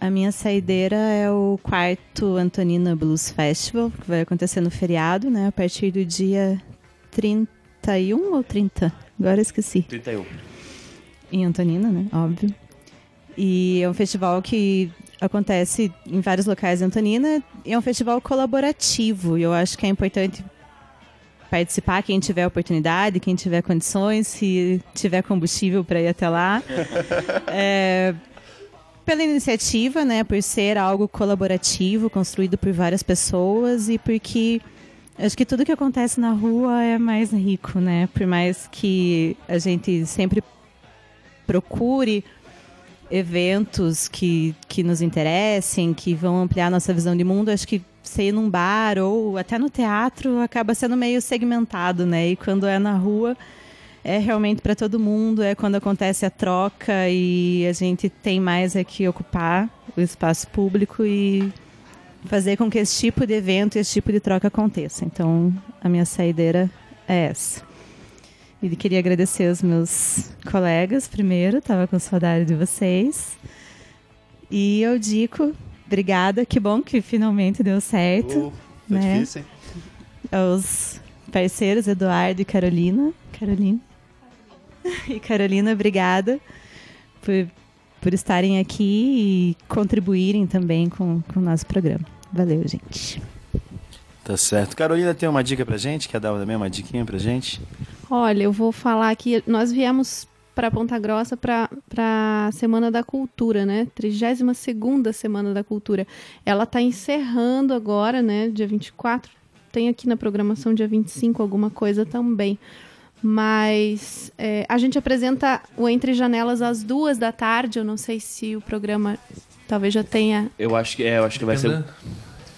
Speaker 3: A minha saideira é o quarto Antonina Blues Festival, que vai acontecer no feriado, né? A partir do dia 31 ou 30? Agora esqueci.
Speaker 4: 31.
Speaker 3: Em Antonina, né? Óbvio. E é um festival que acontece em vários locais em Antonina. E é um festival colaborativo. E eu acho que é importante participar quem tiver oportunidade, quem tiver condições, se tiver combustível para ir até lá. É, pela iniciativa, né, por ser algo colaborativo, construído por várias pessoas e porque acho que tudo que acontece na rua é mais rico, né? Por mais que a gente sempre procure eventos que, que nos interessem, que vão ampliar nossa visão de mundo, acho que ir num bar ou até no teatro acaba sendo meio segmentado, né? E quando é na rua é realmente para todo mundo, é quando acontece a troca e a gente tem mais é que ocupar o espaço público e fazer com que esse tipo de evento e esse tipo de troca aconteça. Então, a minha saideira é essa. E queria agradecer aos meus colegas primeiro, estava com saudade de vocês. E eu digo, obrigada, que bom que finalmente deu certo.
Speaker 5: Uh, foi
Speaker 3: né?
Speaker 5: difícil, hein?
Speaker 3: Aos parceiros Eduardo e Carolina. Carolina. E Carolina, obrigada por, por estarem aqui e contribuírem também com, com o nosso programa. Valeu, gente.
Speaker 1: Tá certo. Carolina tem uma dica pra gente? Quer dar também uma diquinha pra gente?
Speaker 6: Olha, eu vou falar aqui. Nós viemos para Ponta Grossa para a Semana da Cultura, né? 32 Semana da Cultura. Ela está encerrando agora, né? Dia 24. Tem aqui na programação dia 25 alguma coisa também. Mas é, a gente apresenta o Entre Janelas às duas da tarde. Eu não sei se o programa talvez já tenha
Speaker 4: Eu acho que, é, eu acho que vai ser.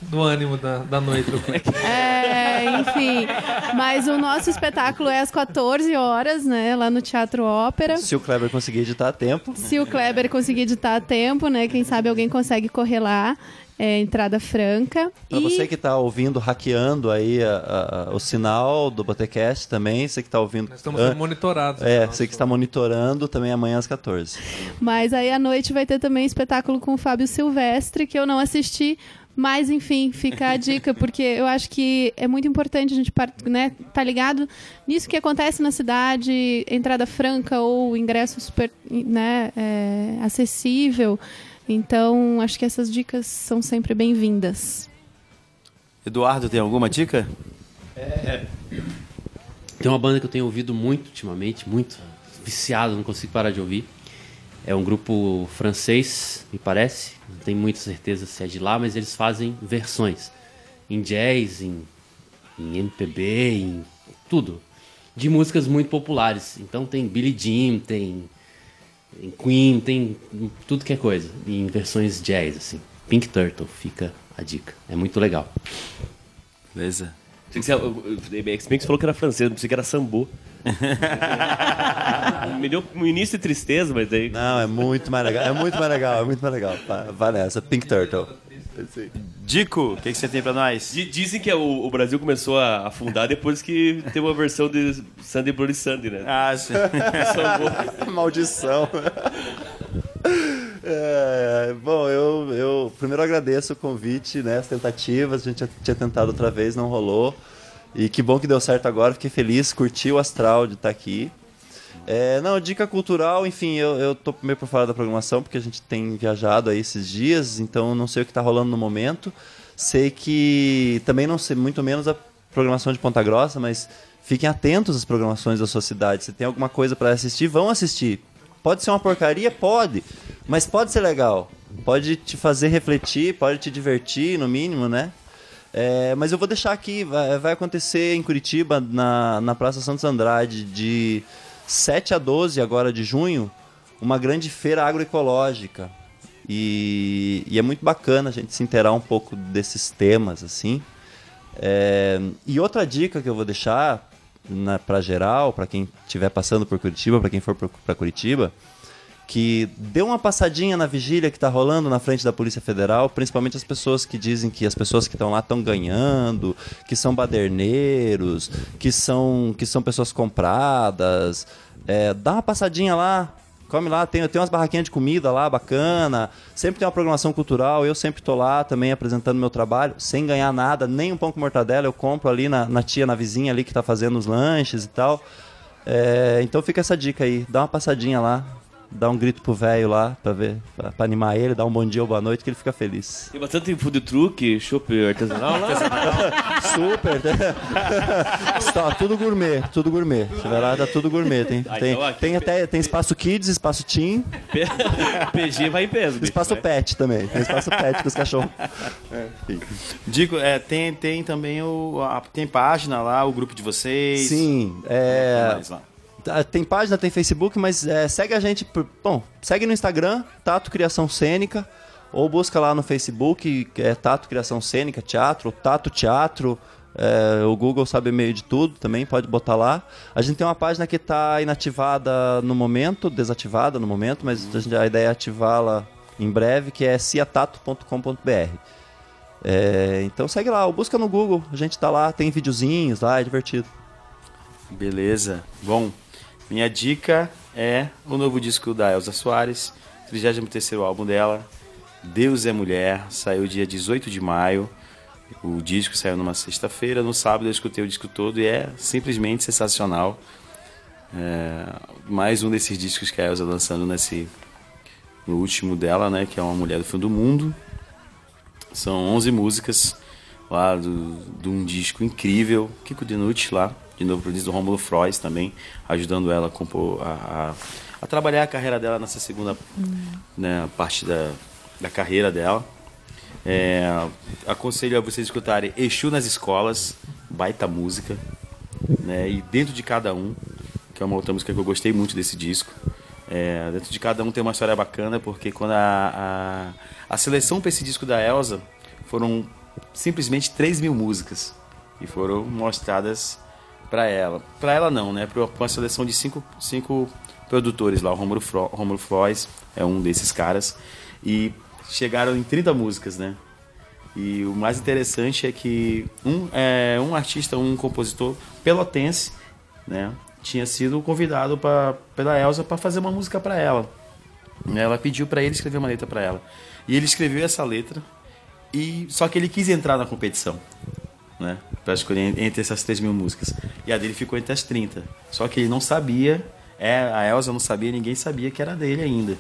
Speaker 2: Do ânimo da, da noite.
Speaker 6: É, enfim. Mas o nosso espetáculo é às 14 horas, né? Lá no Teatro Ópera.
Speaker 5: Se o Kleber conseguir editar a tempo.
Speaker 6: Se o Kleber conseguir editar a tempo, né? Quem sabe alguém consegue correr lá. É, entrada franca.
Speaker 5: Pra
Speaker 6: e
Speaker 5: você que tá ouvindo, hackeando aí a- a- o sinal do Botecast também, você que tá ouvindo.
Speaker 2: estamos
Speaker 5: Ah,
Speaker 2: sendo monitorados.
Speaker 5: É, você que está monitorando também amanhã às 14.
Speaker 6: Mas aí à noite vai ter também espetáculo com o Fábio Silvestre, que eu não assisti. Mas, enfim, fica a dica, porque eu acho que é muito importante a gente né, tá ligado nisso que acontece na cidade, entrada franca ou ingresso super né, é, acessível. Então, acho que essas dicas são sempre bem-vindas.
Speaker 1: Eduardo, tem alguma dica?
Speaker 11: É. Tem uma banda que eu tenho ouvido muito ultimamente, muito viciado, não consigo parar de ouvir. É um grupo francês, me parece. Não tenho muita certeza se é de lá, mas eles fazem versões em jazz, em, em MPB, em tudo. De músicas muito populares. Então tem Billie Jean, tem, tem Queen, tem tudo que é coisa. Em versões jazz, assim. Pink Turtle, fica a dica. É muito legal.
Speaker 1: Beleza.
Speaker 4: Se bem que você falou que era francês, não pensei que era sambô. Me deu um início de tristeza, mas aí.
Speaker 5: Não, é muito mais legal. É muito mais legal, é muito mais legal. Vai nessa, Pink Turtle.
Speaker 1: Dico, o que, que você tem pra nós?
Speaker 4: Di- Dizem que o, o Brasil começou a afundar depois que teve uma versão de Sandy Bloody Sandy, né?
Speaker 1: Ah, sim.
Speaker 5: Maldição. É, bom, eu, eu primeiro agradeço o convite, né, as tentativas, a gente tinha tentado outra vez, não rolou. E que bom que deu certo agora, fiquei feliz, curti o astral de estar aqui. É, não, dica cultural, enfim, eu, eu tô meio por fora da programação, porque a gente tem viajado aí esses dias, então não sei o que tá rolando no momento. Sei que também não sei muito menos a programação de Ponta Grossa, mas fiquem atentos às programações da sua cidade. Se tem alguma coisa para assistir, vão assistir. Pode ser uma porcaria? Pode. Mas pode ser legal. Pode te fazer refletir, pode te divertir, no mínimo, né? É, mas eu vou deixar aqui, vai, vai acontecer em Curitiba, na, na Praça Santos Andrade, de 7 a 12 agora de junho, uma grande feira agroecológica. E, e é muito bacana a gente se inteirar um pouco desses temas, assim. É, e outra dica que eu vou deixar na, pra geral, para quem estiver passando por Curitiba, para quem for para Curitiba, que dê uma passadinha na vigília que tá rolando na frente da Polícia Federal, principalmente as pessoas que dizem que as pessoas que estão lá estão ganhando, que são baderneiros, que são, que são pessoas compradas. É, dá uma passadinha lá, come lá, tem, tem umas barraquinhas de comida lá, bacana. Sempre tem uma programação cultural, eu sempre tô lá também apresentando meu trabalho, sem ganhar nada, nem um pão com mortadela, eu compro ali na, na tia, na vizinha ali que tá fazendo os lanches e tal. É, então fica essa dica aí, dá uma passadinha lá, dá um grito pro velho lá pra ver, pra, pra animar ele, dá um bom dia ou boa noite que ele fica feliz.
Speaker 4: Tem bastante food truck, chopp artesanal lá.
Speaker 5: Super. Tá, tudo gourmet, tudo gourmet. Você vai lá, tá tudo gourmet. Tem,
Speaker 4: Ah,
Speaker 5: tem,
Speaker 4: então
Speaker 5: tem até tem espaço kids, espaço teen,
Speaker 4: PG vai em peso. bicho,
Speaker 5: espaço
Speaker 4: vai.
Speaker 5: pet também. Tem espaço pet com os cachorros.
Speaker 1: Digo, é, tem, tem também o. a- tem página lá, o grupo de vocês.
Speaker 5: Sim, é.
Speaker 1: Tem mais lá.
Speaker 5: Tá, Tem página, tem Facebook, mas é, segue a gente. Por, bom, segue no Instagram, Tato Criação Cênica, ou busca lá no Facebook, é Tato Criação Cênica Teatro, Tato Teatro. é, o Google sabe meio de tudo também, pode botar lá. A gente tem uma página que está inativada no momento, desativada no momento, mas a ideia é ativá-la em breve, que é ciatato.com.br. É, então segue lá, ou busca no Google, a gente tá lá, tem videozinhos lá, é divertido.
Speaker 1: Beleza. Bom, minha dica é o novo disco da Elza Soares, 33º álbum dela, Deus é Mulher, saiu dia 18 de maio. O disco saiu numa sexta-feira, no sábado eu escutei o disco todo e é simplesmente sensacional. É, mais um desses discos que a Elza lançando nesse no último dela, né, que é uma mulher do fim do mundo. São 11 músicas lá do, de um disco incrível. Kiko Dinucci lá, de novo produzido do Romulo Frois também, ajudando ela a, compor, a, a, a trabalhar a carreira dela nessa segunda né, parte da, da carreira dela. É, aconselho a vocês escutarem Exu nas escolas, baita música, né? E dentro de cada um, que é uma outra música que eu gostei muito desse disco. É, dentro de cada um tem uma história bacana, porque quando a, a, a seleção para esse disco da Elsa foram simplesmente 3 mil músicas e foram mostradas para ela. Para ela não, né? Para uma seleção de cinco, cinco produtores lá. O Romulo, Fro, Romulo Frois é um desses caras. E chegaram em 30 músicas, né? E o mais interessante é que um, é, um artista, um compositor pelotense, né? Tinha sido convidado pra, pela Elsa para fazer uma música para ela. Né, Ela pediu para ele escrever uma letra para ela. E ele escreveu essa letra, e só que ele quis entrar na competição, né? Para escolher entre essas 3 mil músicas. E a dele ficou entre as 30. Só que ele não sabia, é, a Elsa não sabia, ninguém sabia que era dele ainda.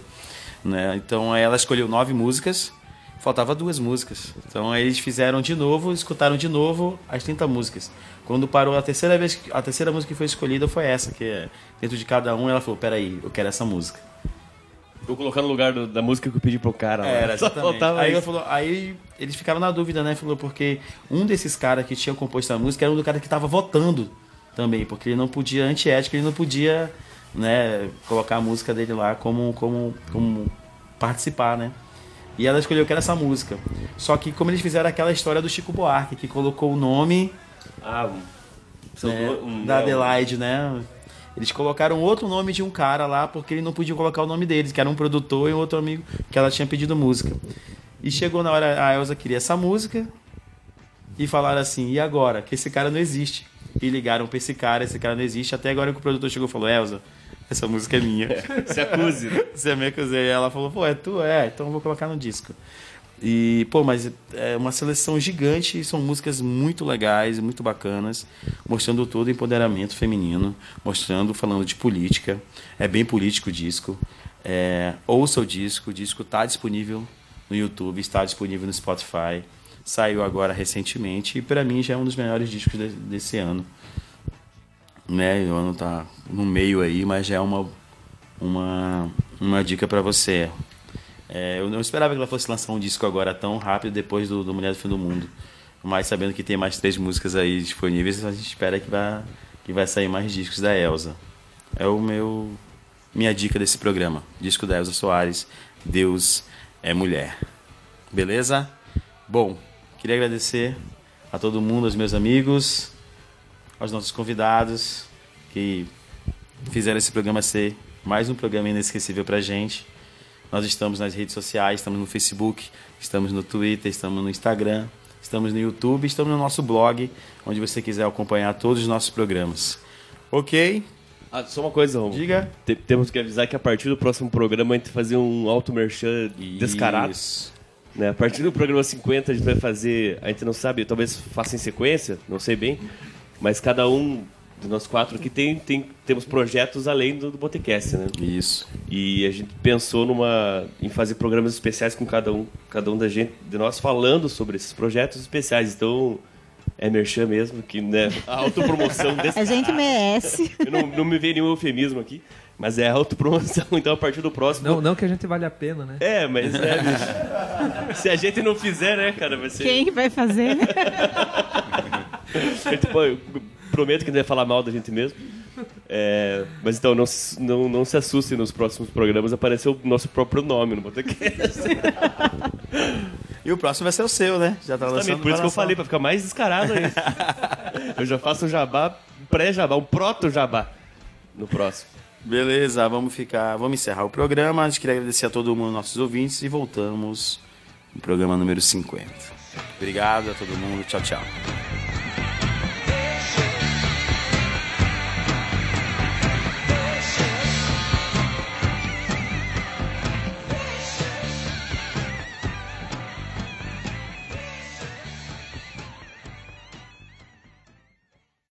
Speaker 1: Né? Então ela escolheu nove músicas, faltava duas músicas. Então eles fizeram de novo, escutaram de novo as 30 músicas. Quando parou a terceira vez, a terceira música que foi escolhida foi essa, que é dentro de cada um ela falou: "Peraí, eu quero essa música".
Speaker 4: Vou colocar no lugar do- da música que eu pedi pro cara. lá.
Speaker 1: Era,
Speaker 4: Só
Speaker 1: exatamente.
Speaker 4: faltava
Speaker 1: Aí,
Speaker 4: isso.
Speaker 1: falou, aí eles ficaram na dúvida, né? Falou, porque um desses caras que tinha composto a música era um do cara que estava votando também, porque ele não podia, antiética, ele não podia né, colocar a música dele lá como, como, como participar, né? E ela escolheu que era essa música. Só que como eles fizeram aquela história do Chico Buarque, que colocou o nome
Speaker 4: Ah,
Speaker 1: né,
Speaker 4: um-
Speaker 1: da
Speaker 4: é, um-
Speaker 1: Adelaide, né? Eles colocaram outro nome de um cara lá porque ele não podia colocar o nome deles, que era um produtor e um outro amigo que ela tinha pedido música. E chegou na hora, a Elsa queria essa música e falaram assim: e agora? Que esse cara não existe. E ligaram pra esse cara, esse cara não existe. Até agora que o produtor chegou e falou: Elsa, essa música é minha.
Speaker 4: Se acuse.
Speaker 1: Se me acusei. Ela falou: pô, é tu? É, então eu vou colocar no disco. E, pô, mas é uma seleção gigante e são músicas muito legais, muito bacanas, mostrando todo o empoderamento feminino, mostrando, falando de política. É bem político o disco. É, ouça o disco, o disco está disponível no YouTube, está disponível no Spotify. Saiu agora recentemente e para mim já é um dos melhores discos de- desse ano. Né? O ano tá no meio aí, mas já é uma, uma, uma dica para você. É, eu não esperava que ela fosse lançar um disco agora tão rápido depois do, do Mulher do Fim do Mundo. Mas sabendo que tem mais três músicas aí disponíveis, a gente espera que vai, que vai sair mais discos da Elsa. É o meu minha dica desse programa. Disco da Elsa Soares, Deus é Mulher. Beleza? Bom, queria agradecer a todo mundo, aos meus amigos, aos nossos convidados que fizeram esse programa ser mais um programa inesquecível pra gente. Nós estamos nas redes sociais, estamos no Facebook, estamos no Twitter, estamos no Instagram, estamos no YouTube, estamos no nosso blog, onde você quiser acompanhar todos os nossos programas. Ok?
Speaker 4: Ah, só uma coisa, Romulo.
Speaker 1: Diga.
Speaker 4: Te- temos que avisar que a partir do próximo programa a gente vai fazer um auto merchan descarado.
Speaker 1: Isso.
Speaker 4: Né? A partir do programa 50 a gente vai fazer, a gente não sabe, talvez faça em sequência, não sei bem, mas cada um dos nós quatro aqui tem, tem temos projetos além do, do Botecast, né?
Speaker 1: Isso.
Speaker 4: E a gente pensou numa em fazer programas especiais com cada um, cada um da gente, de nós falando sobre esses projetos especiais. Então, é merchan mesmo, que né, a autopromoção desse
Speaker 3: A gente merece.
Speaker 4: Eu não, não me veio nenhum eufemismo aqui, mas é autopromoção, então a partir do próximo.
Speaker 2: Não, não que a gente vale a pena, né?
Speaker 4: É, mas é. Se a gente não fizer, né, cara, vai ser.
Speaker 3: Quem que vai fazer,
Speaker 4: eu prometo que não vai falar mal da gente mesmo. É, mas então, não, se- não, não se assustem nos próximos programas, apareceu o nosso próprio nome no podcast.
Speaker 1: E o próximo vai ser o seu, né? Já tá
Speaker 4: Justamente,
Speaker 1: lançando.
Speaker 4: por isso que eu falei, pra ficar mais descarado aí. eu já faço um jabá, pré-jabá, um proto-jabá no próximo.
Speaker 1: Beleza, vamos ficar, vamos encerrar o programa. A gente queria agradecer a todo mundo, nossos ouvintes, e voltamos no programa número 50. Obrigado a todo mundo, tchau, tchau.